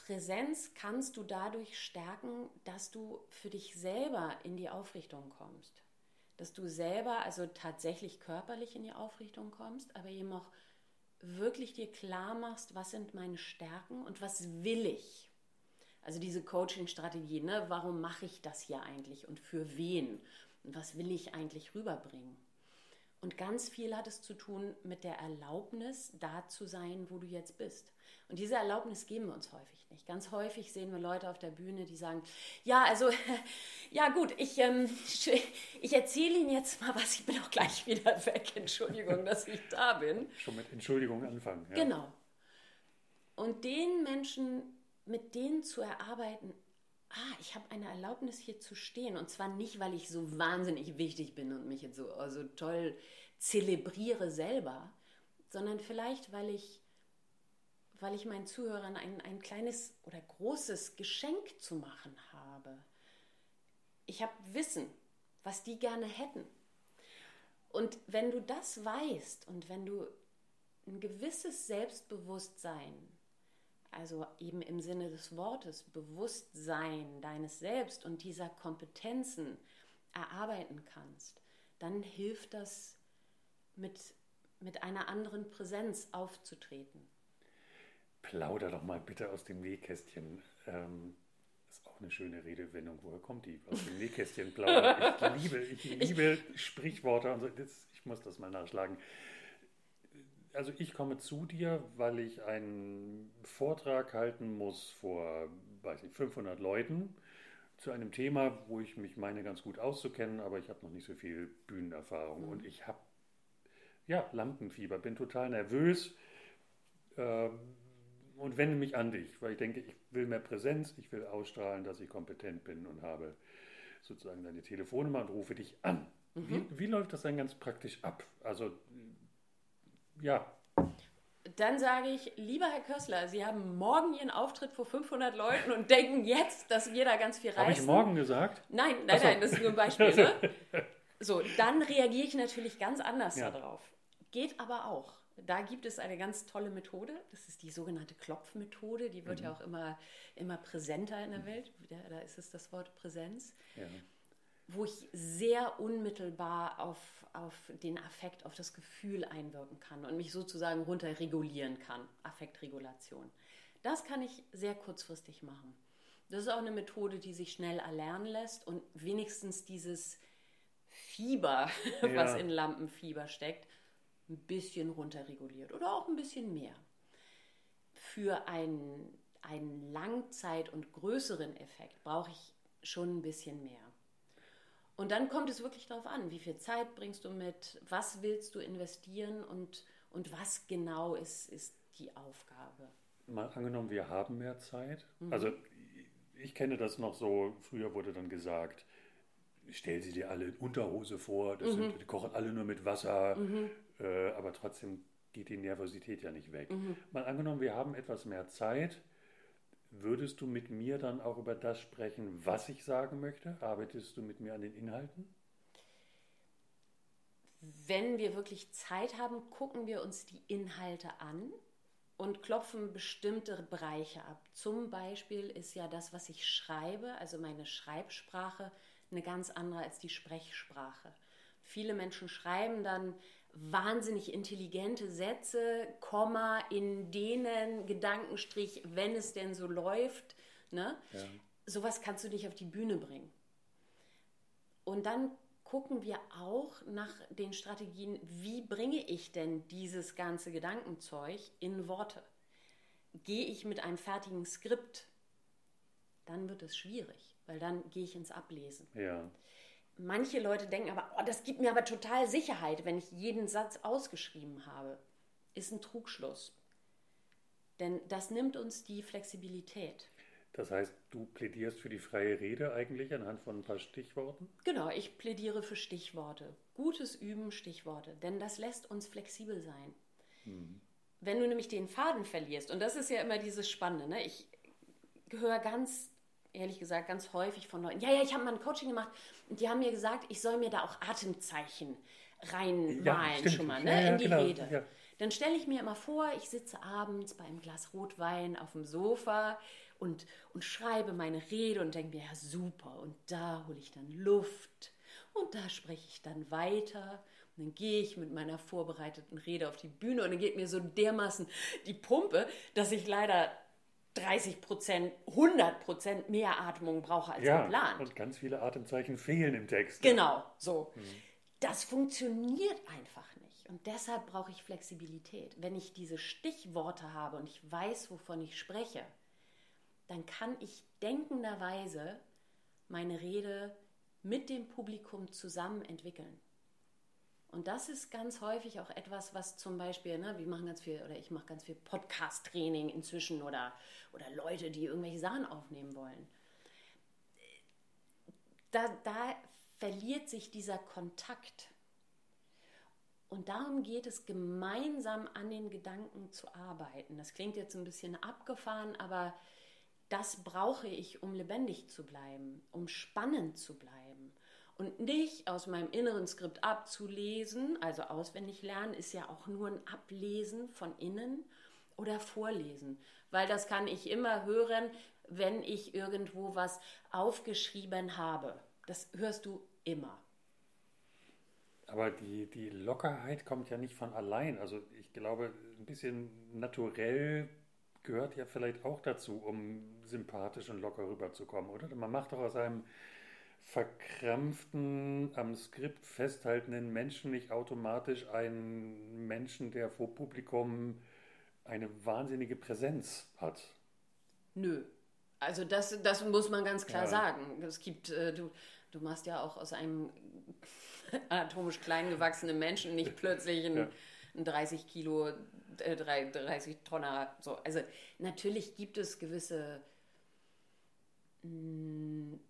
Präsenz kannst du dadurch stärken, dass du für dich selber in die Aufrichtung kommst. Dass du selber also tatsächlich körperlich in die Aufrichtung kommst, aber eben auch wirklich dir klar machst, was sind meine Stärken und was will ich. Also diese Coaching-Strategie, ne? warum mache ich das hier eigentlich und für wen? Und was will ich eigentlich rüberbringen? Und ganz viel hat es zu tun mit der Erlaubnis, da zu sein, wo du jetzt bist. Und diese Erlaubnis geben wir uns häufig nicht. Ganz häufig sehen wir Leute auf der Bühne, die sagen, ja, also, ja gut, ich, ähm, ich erzähle Ihnen jetzt mal was, ich bin auch gleich wieder weg. Entschuldigung, dass ich da bin. Schon mit Entschuldigung anfangen. Ja. Genau. Und den Menschen, mit denen zu erarbeiten, ah, ich habe eine Erlaubnis hier zu stehen. Und zwar nicht, weil ich so wahnsinnig wichtig bin und mich jetzt so also toll zelebriere selber, sondern vielleicht, weil ich weil ich meinen Zuhörern ein, ein kleines oder großes Geschenk zu machen habe. Ich habe Wissen, was die gerne hätten. Und wenn du das weißt und wenn du ein gewisses Selbstbewusstsein, also eben im Sinne des Wortes Bewusstsein deines Selbst und dieser Kompetenzen erarbeiten kannst, dann hilft das mit, mit einer anderen Präsenz aufzutreten plauder doch mal bitte aus dem Nähkästchen. Ähm, ist auch eine schöne Redewendung. Woher kommt die? Aus dem Nähkästchen plaudern. Ich liebe, ich liebe Sprichworte und so. Das, ich muss das mal nachschlagen. Also ich komme zu dir, weil ich einen Vortrag halten muss vor, weiß ich, 500 Leuten zu einem Thema, wo ich mich meine ganz gut auszukennen, aber ich habe noch nicht so viel Bühnenerfahrung mhm. und ich habe ja Lampenfieber, bin total nervös. Ähm, und wende mich an dich, weil ich denke, ich will mehr Präsenz, ich will ausstrahlen, dass ich kompetent bin und habe sozusagen deine Telefonnummer und rufe dich an. Mhm. Wie, wie läuft das dann ganz praktisch ab? Also, ja. Dann sage ich, lieber Herr Kössler, Sie haben morgen Ihren Auftritt vor 500 Leuten und denken jetzt, dass wir da ganz viel reißen. Habe ich morgen gesagt? Nein, nein, so. nein, das ist nur ein Beispiel. Ne? So, dann reagiere ich natürlich ganz anders ja. darauf. Geht aber auch. Da gibt es eine ganz tolle Methode, das ist die sogenannte Klopfmethode, die wird mhm. ja auch immer, immer präsenter in der. Welt, da, da, ist es das Wort Präsenz, ja. Wo ich sehr unmittelbar auf, auf den Affekt, auf das Gefühl einwirken kann und mich sozusagen runterregulieren kann, Affektregulation. Das kann ich sehr kurzfristig machen. Das ist auch eine Methode, die sich schnell erlernen lässt und wenigstens dieses Fieber, ja. was in Lampenfieber steckt, ein bisschen runterreguliert oder auch ein bisschen mehr. Für einen, einen Langzeit- und größeren Effekt brauche ich schon ein bisschen mehr. Und dann kommt es wirklich darauf an, wie viel Zeit bringst du mit, was willst du investieren und, und was genau ist, ist die Aufgabe. Mal angenommen, wir haben mehr Zeit. Mhm. Also ich kenne das noch so, früher wurde dann gesagt, stell sie dir alle in Unterhose vor, das mhm. sind, die kochen alle nur mit Wasser, mhm. äh, aber trotzdem geht die Nervosität ja nicht weg. Mhm. Mal angenommen, wir haben etwas mehr Zeit, würdest du mit mir dann auch über das sprechen, was ich sagen möchte? Arbeitest du mit mir an den Inhalten? Wenn wir wirklich Zeit haben, gucken wir uns die Inhalte an und klopfen bestimmte Bereiche ab. Zum Beispiel ist ja das, was ich schreibe, also meine Schreibsprache, eine ganz andere als die Sprechsprache. Viele Menschen schreiben dann wahnsinnig intelligente Sätze, Komma, in denen Gedankenstrich, wenn es denn so läuft. Ne? Ja. Sowas kannst du nicht auf die Bühne bringen. Und dann gucken wir auch nach den Strategien, wie bringe ich denn dieses ganze Gedankenzeug in Worte? Gehe ich mit einem fertigen Skript, dann wird es schwierig weil dann gehe ich ins Ablesen. Ja. Manche Leute denken aber, oh, das gibt mir aber total Sicherheit, wenn ich jeden Satz ausgeschrieben habe. Ist ein Trugschluss. Denn das nimmt uns die Flexibilität. Das heißt, du plädierst für die freie Rede eigentlich anhand von ein paar Stichworten? Genau, ich plädiere für Stichworte. Gutes Üben, Stichworte. Denn das lässt uns flexibel sein. Hm. wenn du nämlich den Faden verlierst, und das ist ja immer dieses Spannende, ne? ich höre ganz, ehrlich gesagt, ganz häufig von Leuten, ja, ja, ich habe mal ein Coaching gemacht und die haben mir gesagt, ich soll mir da auch Atemzeichen reinmalen ja, schon mal, ne? Ja, ja, in die genau, Rede. Dann stelle ich mir immer vor, ich sitze abends bei einem Glas Rotwein auf dem Sofa und, und schreibe meine Rede und denke mir, ja super, und da hole ich dann Luft und da spreche ich dann weiter. Und dann gehe ich mit meiner vorbereiteten Rede auf die Bühne und dann geht mir so dermaßen die Pumpe, dass ich leider 30 Prozent, 100 Prozent mehr Atmung brauche als ja, geplant. Und ganz viele Atemzeichen fehlen im Text. Genau, so. Mhm. Das funktioniert einfach nicht. Und deshalb brauche ich Flexibilität. Wenn ich diese Stichworte habe und ich weiß, wovon ich spreche, dann kann ich denkenderweise meine Rede mit dem Publikum zusammen entwickeln. Und das ist ganz häufig auch etwas, was zum Beispiel, ne, wir machen ganz viel, oder ich mache ganz viel Podcast-Training inzwischen oder, oder Leute, die irgendwelche Sachen aufnehmen wollen. Da, da verliert sich dieser Kontakt. Und darum geht es, gemeinsam an den Gedanken zu arbeiten. Das klingt jetzt ein bisschen abgefahren, aber das brauche ich, um lebendig zu bleiben, um spannend zu bleiben. Und nicht aus meinem inneren Skript abzulesen, also auswendig lernen, ist ja auch nur ein Ablesen von innen oder Vorlesen. Weil das kann ich immer hören, wenn ich irgendwo was aufgeschrieben habe. Das hörst du immer. Aber die, die Lockerheit kommt ja nicht von allein. Also ich glaube, ein bisschen naturell gehört ja vielleicht auch dazu, um sympathisch und locker rüberzukommen, oder? Man macht doch aus einem verkrampften, am Skript festhaltenden Menschen nicht automatisch einen Menschen, der vor Publikum eine wahnsinnige Präsenz hat. Nö. Also das, das muss man ganz klar ja. sagen. Es gibt, äh, du, du machst ja auch aus einem atomisch klein gewachsenen Menschen nicht plötzlich einen, ja. einen 30 Kilo, äh, 30 Tonner. So. Also natürlich gibt es gewisse mh, mm,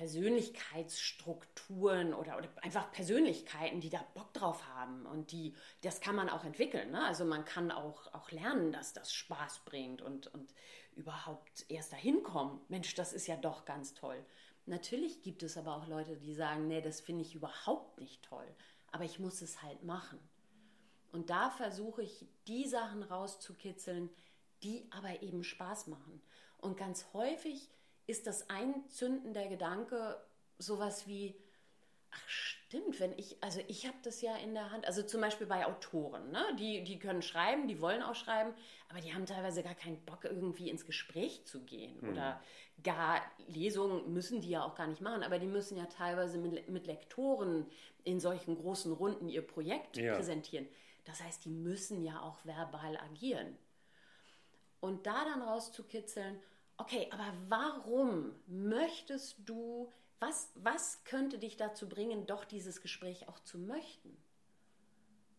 Persönlichkeitsstrukturen oder, oder, einfach Persönlichkeiten, die da Bock drauf haben und die, das kann man auch entwickeln. Ne? Also man kann auch, auch lernen, dass das Spaß bringt und, und überhaupt erst dahin kommen. Mensch, das ist ja doch ganz toll. Natürlich gibt es aber auch Leute, die sagen, nee, das finde ich überhaupt nicht toll, aber ich muss es halt machen. Und da versuche ich, die Sachen rauszukitzeln, die aber eben Spaß machen. Und ganz häufig ist das Einzünden der Gedanke sowas wie, ach stimmt, wenn ich, also ich habe das ja in der Hand, also zum Beispiel bei Autoren, ne? die, die können schreiben, die wollen auch schreiben, aber die haben teilweise gar keinen Bock, irgendwie ins Gespräch zu gehen mhm. oder gar Lesungen müssen die ja auch gar nicht machen, aber die müssen ja teilweise mit, mit Lektoren in solchen großen Runden ihr Projekt ja. präsentieren. Das heißt, die müssen ja auch verbal agieren. Und da dann rauszukitzeln, okay, aber warum möchtest du, was, was könnte dich dazu bringen, doch dieses Gespräch auch zu möchten?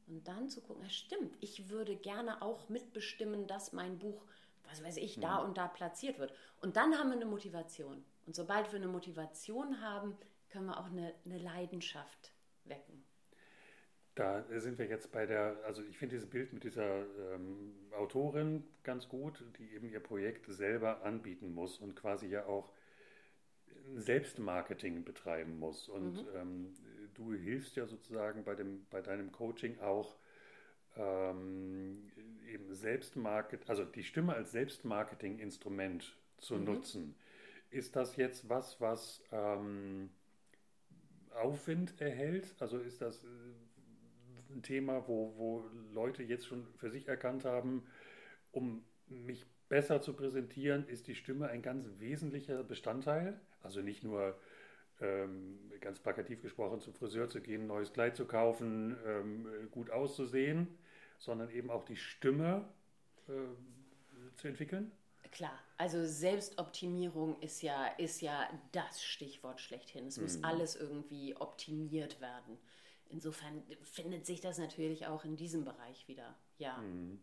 Und dann zu gucken, ja stimmt, ich würde gerne auch mitbestimmen, dass mein Buch, was weiß ich, da mhm. und da platziert wird. Und dann haben wir eine Motivation. Und sobald wir eine Motivation haben, können wir auch eine, eine Leidenschaft wecken. Da sind wir jetzt bei der, also ich finde dieses Bild mit dieser ähm, Autorin ganz gut, die eben ihr Projekt selber anbieten muss und quasi ja auch Selbstmarketing betreiben muss. Und mhm. ähm, du hilfst ja sozusagen bei, dem, bei deinem Coaching auch ähm, eben Selbstmarket, also die Stimme als Selbstmarketing-Instrument zu mhm. nutzen. Ist das jetzt was, was ähm, Aufwind erhält? Also ist das ein Thema, wo, wo Leute jetzt schon für sich erkannt haben, um mich besser zu präsentieren, ist die Stimme ein ganz wesentlicher Bestandteil. Also nicht nur ähm, ganz plakativ gesprochen zum Friseur zu gehen, neues Kleid zu kaufen, ähm, gut auszusehen, sondern eben auch die Stimme äh, zu entwickeln. Klar, also Selbstoptimierung ist ja, ist ja das Stichwort schlechthin. Es muss mhm. alles irgendwie optimiert werden. Insofern findet sich das natürlich auch in diesem Bereich wieder. Ja. Mhm.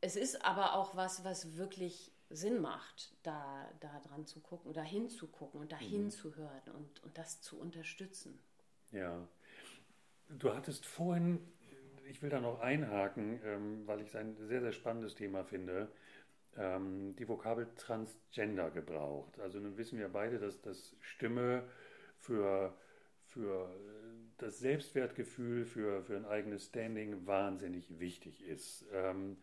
Es ist aber auch was, was wirklich Sinn macht, da, da dran zu gucken, da hinzugucken und da mhm. hinzuhören und, und das zu unterstützen. Ja. Du hattest vorhin ich will da noch einhaken, ähm, weil ich es ein sehr, sehr spannendes Thema finde. Ähm, die Vokabel Transgender gebraucht. Also nun wissen wir beide, dass das Stimme für, für das Selbstwertgefühl, für, für ein eigenes Standing wahnsinnig wichtig ist. Ähm,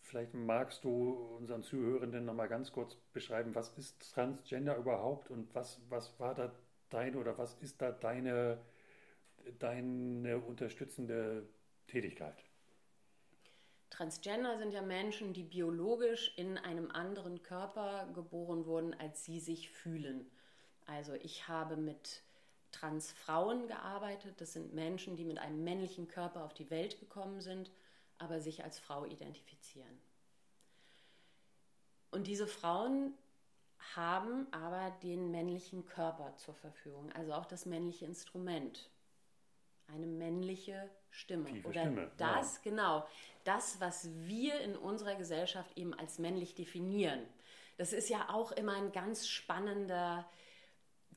vielleicht magst du unseren Zuhörenden noch mal ganz kurz beschreiben, was ist Transgender überhaupt und was, was war da deine oder was ist da deine, deine unterstützende Tätigkeit? Transgender sind ja Menschen, die biologisch in einem anderen Körper geboren wurden, als sie sich fühlen. Also ich habe mit Transfrauen gearbeitet. Das sind Menschen, die mit einem männlichen Körper auf die Welt gekommen sind, aber sich als Frau identifizieren. Und diese Frauen haben aber den männlichen Körper zur Verfügung, also auch das männliche Instrument. Eine männliche Stimme. Tiefe Oder Stimme, das, ja. genau, das, was wir in unserer Gesellschaft eben als männlich definieren. Das ist ja auch immer ein ganz spannender,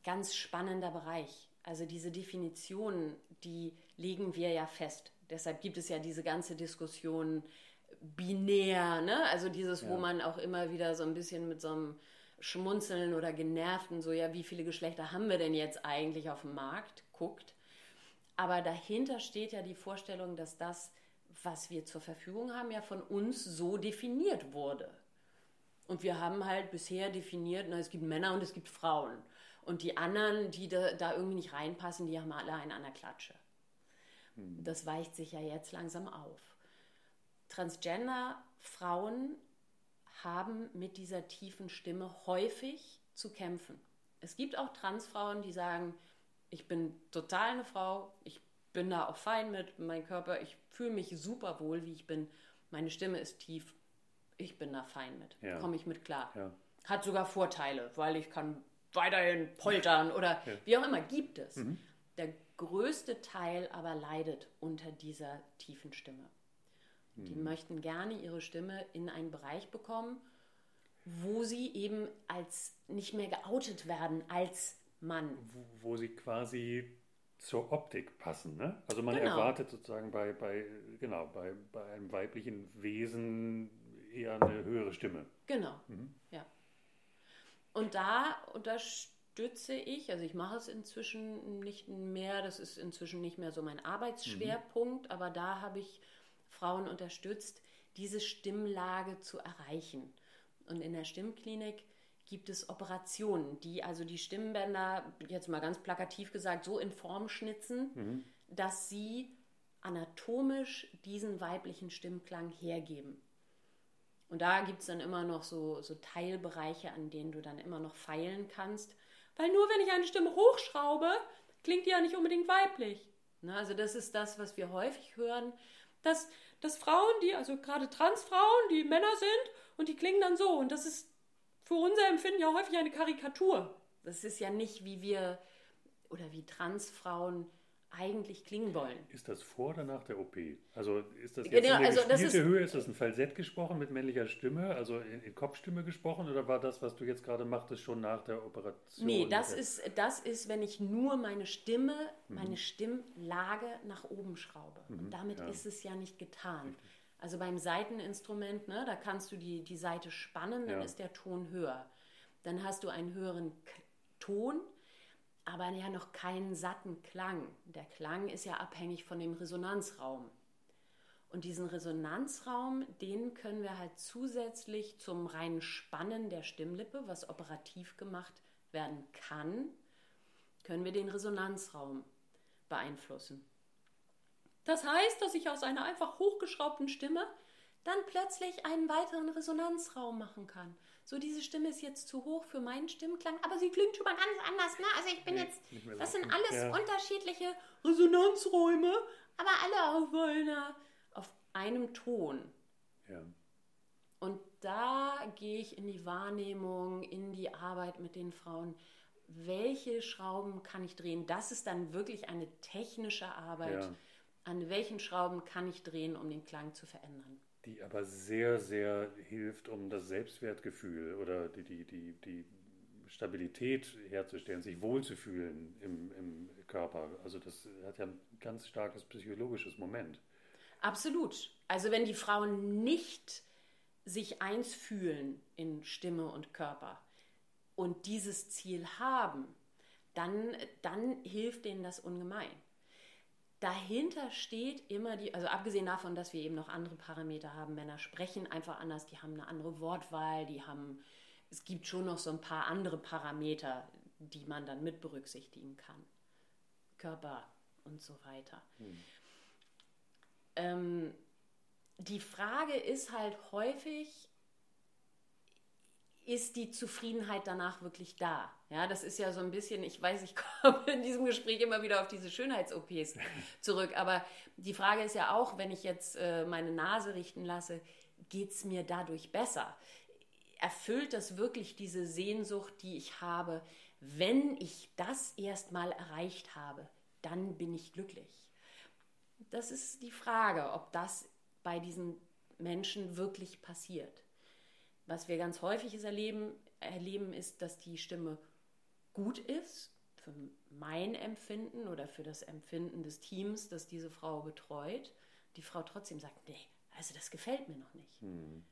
ganz spannender Bereich. Also diese Definitionen, die legen wir ja fest. Deshalb gibt es ja diese ganze Diskussion binär, ne? Also dieses, ja. wo man auch immer wieder so ein bisschen mit so einem Schmunzeln oder genervten, so ja, wie viele Geschlechter haben wir denn jetzt eigentlich auf dem Markt, guckt. Aber dahinter steht ja die Vorstellung, dass das, was wir zur Verfügung haben, ja von uns so definiert wurde. Und wir haben halt bisher definiert, na, es gibt Männer und es gibt Frauen. Und die anderen, die da, da irgendwie nicht reinpassen, die haben alle einen an der Klatsche. Mhm. Das weicht sich ja jetzt langsam auf. Transgender-Frauen haben mit dieser tiefen Stimme häufig zu kämpfen. Es gibt auch Transfrauen, die sagen, ich bin total eine Frau, ich bin da auch fein mit meinem Körper, ich fühle mich super wohl, wie ich bin, meine Stimme ist tief, ich bin da fein mit, ja. komme ich mit klar. Ja. Hat sogar Vorteile, weil ich kann weiterhin poltern oder ja. wie auch immer, gibt es. Mhm. Der größte Teil aber leidet unter dieser tiefen Stimme. Mhm. Die möchten gerne ihre Stimme in einen Bereich bekommen, wo sie eben als nicht mehr geoutet werden als Mann. Wo, wo sie quasi zur Optik passen. Ne? Also man genau. erwartet sozusagen bei, bei, genau, bei, bei einem weiblichen Wesen eher eine höhere Stimme. Genau, mhm. ja. Und da unterstütze ich, also ich mache es inzwischen nicht mehr, das ist inzwischen nicht mehr so mein Arbeitsschwerpunkt, mhm. aber da habe ich Frauen unterstützt, diese Stimmlage zu erreichen. Und in der Stimmklinik gibt es Operationen, die also die Stimmbänder, jetzt mal ganz plakativ gesagt, so in Form schnitzen, mhm. dass sie anatomisch diesen weiblichen Stimmklang hergeben. Und da gibt es dann immer noch so, so Teilbereiche, an denen du dann immer noch feilen kannst. Weil nur wenn ich eine Stimme hochschraube, klingt die ja nicht unbedingt weiblich. Na, also das ist das, was wir häufig hören, dass, dass Frauen, die, also gerade Transfrauen, die Männer sind und die klingen dann so. Und das ist für unser Empfinden ja häufig eine Karikatur. Das ist ja nicht, wie wir oder wie Transfrauen eigentlich klingen wollen. Ist das vor oder nach der OP? Also ist das jetzt genau, in der also gespielte ist, Höhe? Ist das ein Falsett gesprochen mit männlicher Stimme, also in, in, Kopfstimme gesprochen oder war das, was du jetzt gerade machtest, schon nach der Operation? Nee, das ist, das ist, wenn ich nur meine Stimme, mhm. meine Stimmlage nach oben schraube. Mhm, Und damit ja. ist es ja nicht getan. Richtig. Also beim Seiteninstrument, ne, da kannst du die, die Seite spannen, dann ja. ist der Ton höher. Dann hast du einen höheren K Ton, aber ja noch keinen satten Klang. Der Klang ist ja abhängig von dem Resonanzraum. Und diesen Resonanzraum, den können wir halt zusätzlich zum reinen Spannen der Stimmlippe, was operativ gemacht werden kann, können wir den Resonanzraum beeinflussen. Das heißt, dass ich aus einer einfach hochgeschraubten Stimme dann plötzlich einen weiteren Resonanzraum machen kann so diese Stimme ist jetzt zu hoch für meinen Stimmklang, aber sie klingt schon mal ganz anders. Ne? Also ich bin nee, jetzt, das sind alles ja. unterschiedliche Resonanzräume, aber alle auf einer, auf einem Ton. Ja. Und da gehe ich in die Wahrnehmung, in die Arbeit mit den Frauen. Welche Schrauben kann ich drehen? Das ist dann wirklich eine technische Arbeit. Ja. An welchen Schrauben kann ich drehen, um den Klang zu verändern? Die aber sehr, sehr hilft, um das Selbstwertgefühl oder die, die, die, die Stabilität herzustellen, sich wohlzufühlen im, im Körper. Also das hat ja ein ganz starkes psychologisches Moment. Absolut. Also wenn die Frauen nicht sich eins fühlen in Stimme und Körper und dieses Ziel haben, dann, dann hilft denen das ungemein. Dahinter steht immer die, also abgesehen davon, dass wir eben noch andere Parameter haben, Männer sprechen einfach anders, die haben eine andere Wortwahl, die haben, es gibt schon noch so ein paar andere Parameter, die man dann mit berücksichtigen kann. Körper und so weiter. Hm. Ähm, die Frage ist halt häufig, ist die Zufriedenheit danach wirklich da? Ja, das ist ja so ein bisschen, ich weiß, ich komme in diesem Gespräch immer wieder auf diese Schönheits-OPs zurück, aber die Frage ist ja auch, wenn ich jetzt äh, meine Nase richten lasse, geht es mir dadurch besser? Erfüllt das wirklich diese Sehnsucht, die ich habe? Wenn ich das erstmal erreicht habe, dann bin ich glücklich. Das ist die Frage, ob das bei diesen Menschen wirklich passiert. Was wir ganz häufig erleben, erleben ist, dass die Stimme gut ist für mein Empfinden oder für das Empfinden des Teams, das diese Frau betreut. Die Frau trotzdem sagt, nee, also das gefällt mir noch nicht. Mhm.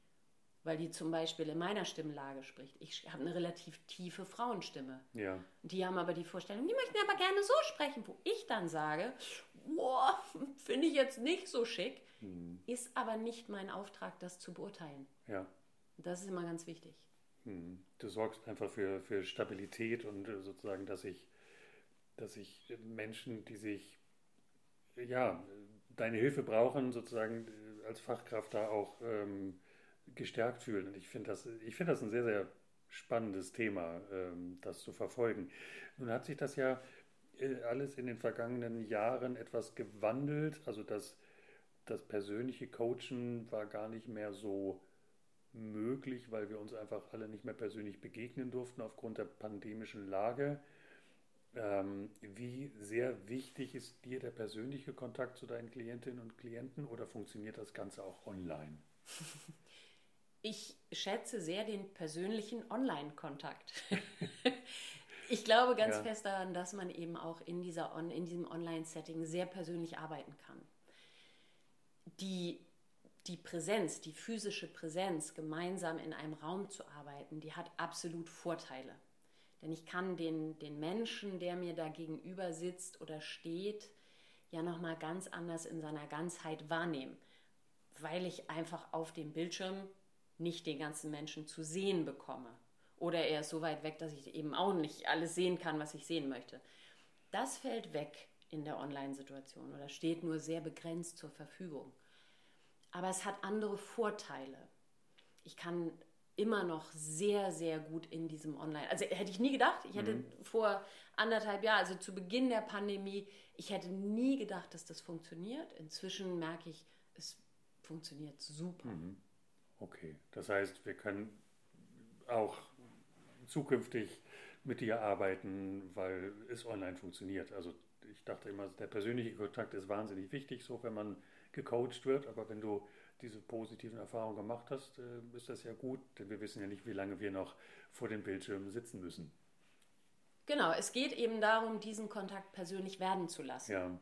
Weil die zum Beispiel in meiner Stimmlage spricht. Ich habe eine relativ tiefe Frauenstimme. Ja. Die haben aber die Vorstellung, die möchten aber gerne so sprechen, wo ich dann sage, boah, finde ich jetzt nicht so schick, mhm. ist aber nicht mein Auftrag, das zu beurteilen. Ja. Das ist immer ganz wichtig. Hm. Du sorgst einfach für, für Stabilität und äh, sozusagen, dass ich, dass ich Menschen, die sich, ja, deine Hilfe brauchen, sozusagen äh, als Fachkraft da auch ähm, gestärkt fühlen. Und ich finde das, ich das ein sehr, sehr spannendes Thema, ähm, das zu verfolgen. Nun hat sich das ja äh, alles in den vergangenen Jahren etwas gewandelt. Also das, das persönliche Coachen war gar nicht mehr so möglich, weil wir uns einfach alle nicht mehr persönlich begegnen durften aufgrund der pandemischen Lage. Ähm, wie sehr wichtig ist dir der persönliche Kontakt zu deinen Klientinnen und Klienten oder funktioniert das Ganze auch online? Ich schätze sehr den persönlichen Online-Kontakt. ich glaube ganz ja. fest daran, dass man eben auch in, dieser On in diesem Online-Setting sehr persönlich arbeiten kann. Die die Präsenz, die physische Präsenz, gemeinsam in einem Raum zu arbeiten, die hat absolut Vorteile. Denn ich kann den, den Menschen, der mir da gegenüber sitzt oder steht, ja nochmal ganz anders in seiner Ganzheit wahrnehmen, weil ich einfach auf dem Bildschirm nicht den ganzen Menschen zu sehen bekomme. Oder er ist so weit weg, dass ich eben auch nicht alles sehen kann, was ich sehen möchte. Das fällt weg in der Online-Situation oder steht nur sehr begrenzt zur Verfügung aber es hat andere Vorteile. Ich kann immer noch sehr, sehr gut in diesem Online. Also hätte ich nie gedacht. Ich hätte mhm. vor anderthalb Jahren, also zu Beginn der Pandemie, ich hätte nie gedacht, dass das funktioniert. Inzwischen merke ich, es funktioniert super. Mhm. Okay, das heißt, wir können auch zukünftig mit dir arbeiten, weil es online funktioniert. Also ich dachte immer, der persönliche Kontakt ist wahnsinnig wichtig, so wenn man gecoacht wird. Aber wenn du diese positiven Erfahrungen gemacht hast, äh, ist das ja gut, denn wir wissen ja nicht, wie lange wir noch vor dem Bildschirm sitzen müssen. Genau, es geht eben darum, diesen Kontakt persönlich werden zu lassen. Ja.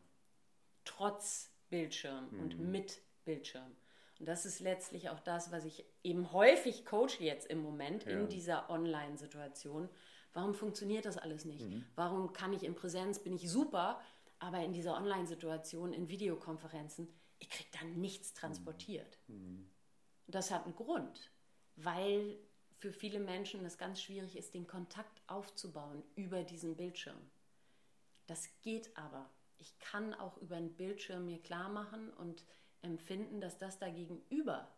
Trotz Bildschirm mhm. und mit Bildschirm. Und das ist letztlich auch das, was ich eben häufig coache jetzt im Moment ja. in dieser Online-Situation. Warum funktioniert das alles nicht? Mhm. Warum kann ich in Präsenz, bin ich super, aber in dieser Online-Situation, in Videokonferenzen, ich kriege dann nichts transportiert. Mhm. Das hat einen Grund, weil für viele Menschen es ganz schwierig ist, den Kontakt aufzubauen über diesen Bildschirm. Das geht aber. Ich kann auch über einen Bildschirm mir klar machen und empfinden, dass das da gegenüber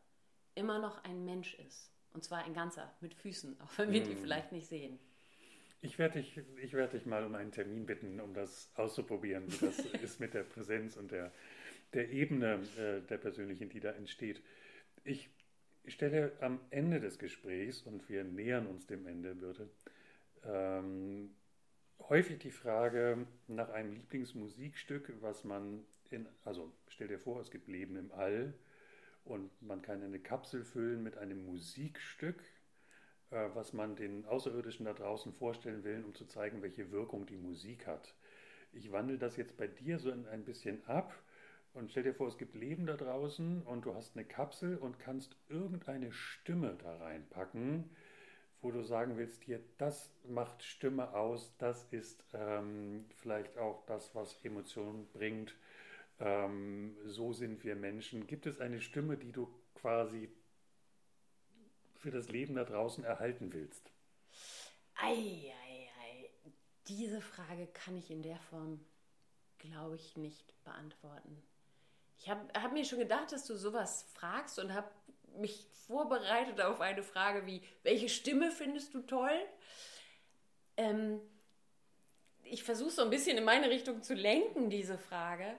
immer noch ein Mensch ist. Und zwar ein ganzer, mit Füßen, auch wenn wir die mhm. vielleicht nicht sehen. Ich werde dich, werd dich mal um einen Termin bitten, um das auszuprobieren, wie das ist mit der Präsenz und der der Ebene äh, der persönlichen, die da entsteht. Ich stelle am Ende des Gesprächs, und wir nähern uns dem Ende, Birte, ähm, häufig die Frage nach einem Lieblingsmusikstück, was man in, also stell dir vor, es gibt Leben im All und man kann eine Kapsel füllen mit einem Musikstück, äh, was man den Außerirdischen da draußen vorstellen will, um zu zeigen, welche Wirkung die Musik hat. Ich wandle das jetzt bei dir so ein bisschen ab Und stell dir vor, es gibt Leben da draußen und du hast eine Kapsel und kannst irgendeine Stimme da reinpacken, wo du sagen willst, hier, das macht Stimme aus, das ist ähm, vielleicht auch das, was Emotionen bringt. Ähm, so sind wir Menschen. Gibt es eine Stimme, die du quasi für das Leben da draußen erhalten willst? Ei, ei, ei. Diese Frage kann ich in der Form, glaube ich, nicht beantworten. Ich habe hab mir schon gedacht, dass du sowas fragst und habe mich vorbereitet auf eine Frage wie, welche Stimme findest du toll? Ähm, ich versuche so ein bisschen in meine Richtung zu lenken, diese Frage.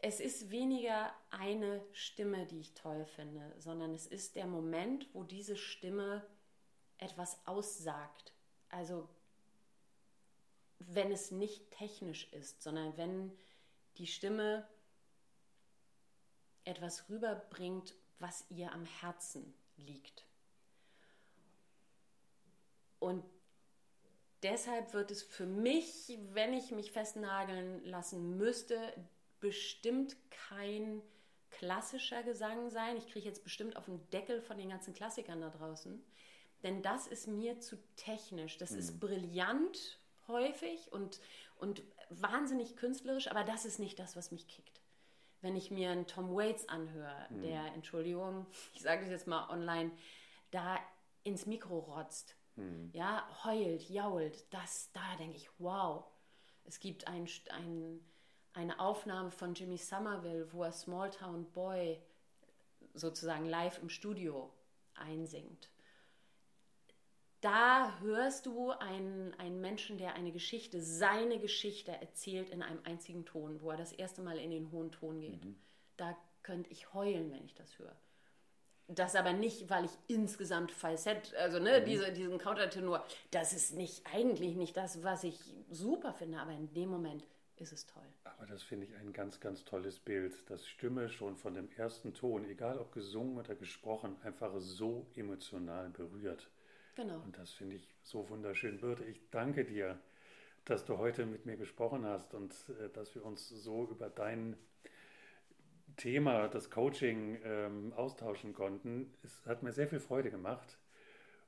Es ist weniger eine Stimme, die ich toll finde, sondern es ist der Moment, wo diese Stimme etwas aussagt. Also wenn es nicht technisch ist, sondern wenn die Stimme etwas rüberbringt, was ihr am Herzen liegt. Und deshalb wird es für mich, wenn ich mich festnageln lassen müsste, bestimmt kein klassischer Gesang sein. Ich kriege jetzt bestimmt auf den Deckel von den ganzen Klassikern da draußen. Denn das ist mir zu technisch. Das mhm. ist brillant häufig und, und wahnsinnig künstlerisch, aber das ist nicht das, was mich kickt wenn ich mir einen Tom Waits anhöre, mhm. der, Entschuldigung, ich sage das jetzt mal online, da ins Mikro rotzt, mhm. ja, heult, jault, das, da denke ich, wow. Es gibt ein, ein, eine Aufnahme von Jimmy Somerville, wo er Small Town Boy sozusagen live im Studio einsingt da hörst du einen, einen Menschen, der eine Geschichte, seine Geschichte erzählt in einem einzigen Ton, wo er das erste Mal in den hohen Ton geht. Mhm. Da könnte ich heulen, wenn ich das höre. Das aber nicht, weil ich insgesamt Falsett, also ne, mhm. diese, diesen Countertenor, das ist nicht eigentlich nicht das, was ich super finde, aber in dem Moment ist es toll. Aber das finde ich ein ganz, ganz tolles Bild, dass Stimme schon von dem ersten Ton, egal ob gesungen oder gesprochen, einfach so emotional berührt. Genau. Und das finde ich so wunderschön. Birte, ich danke dir, dass du heute mit mir gesprochen hast und äh, dass wir uns so über dein Thema, das Coaching, ähm, austauschen konnten. Es hat mir sehr viel Freude gemacht.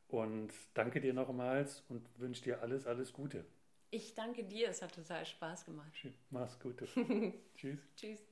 Und danke dir nochmals und wünsche dir alles, alles Gute. Ich danke dir, es hat total Spaß gemacht. Mach's gut. Tschüss. Tschüss.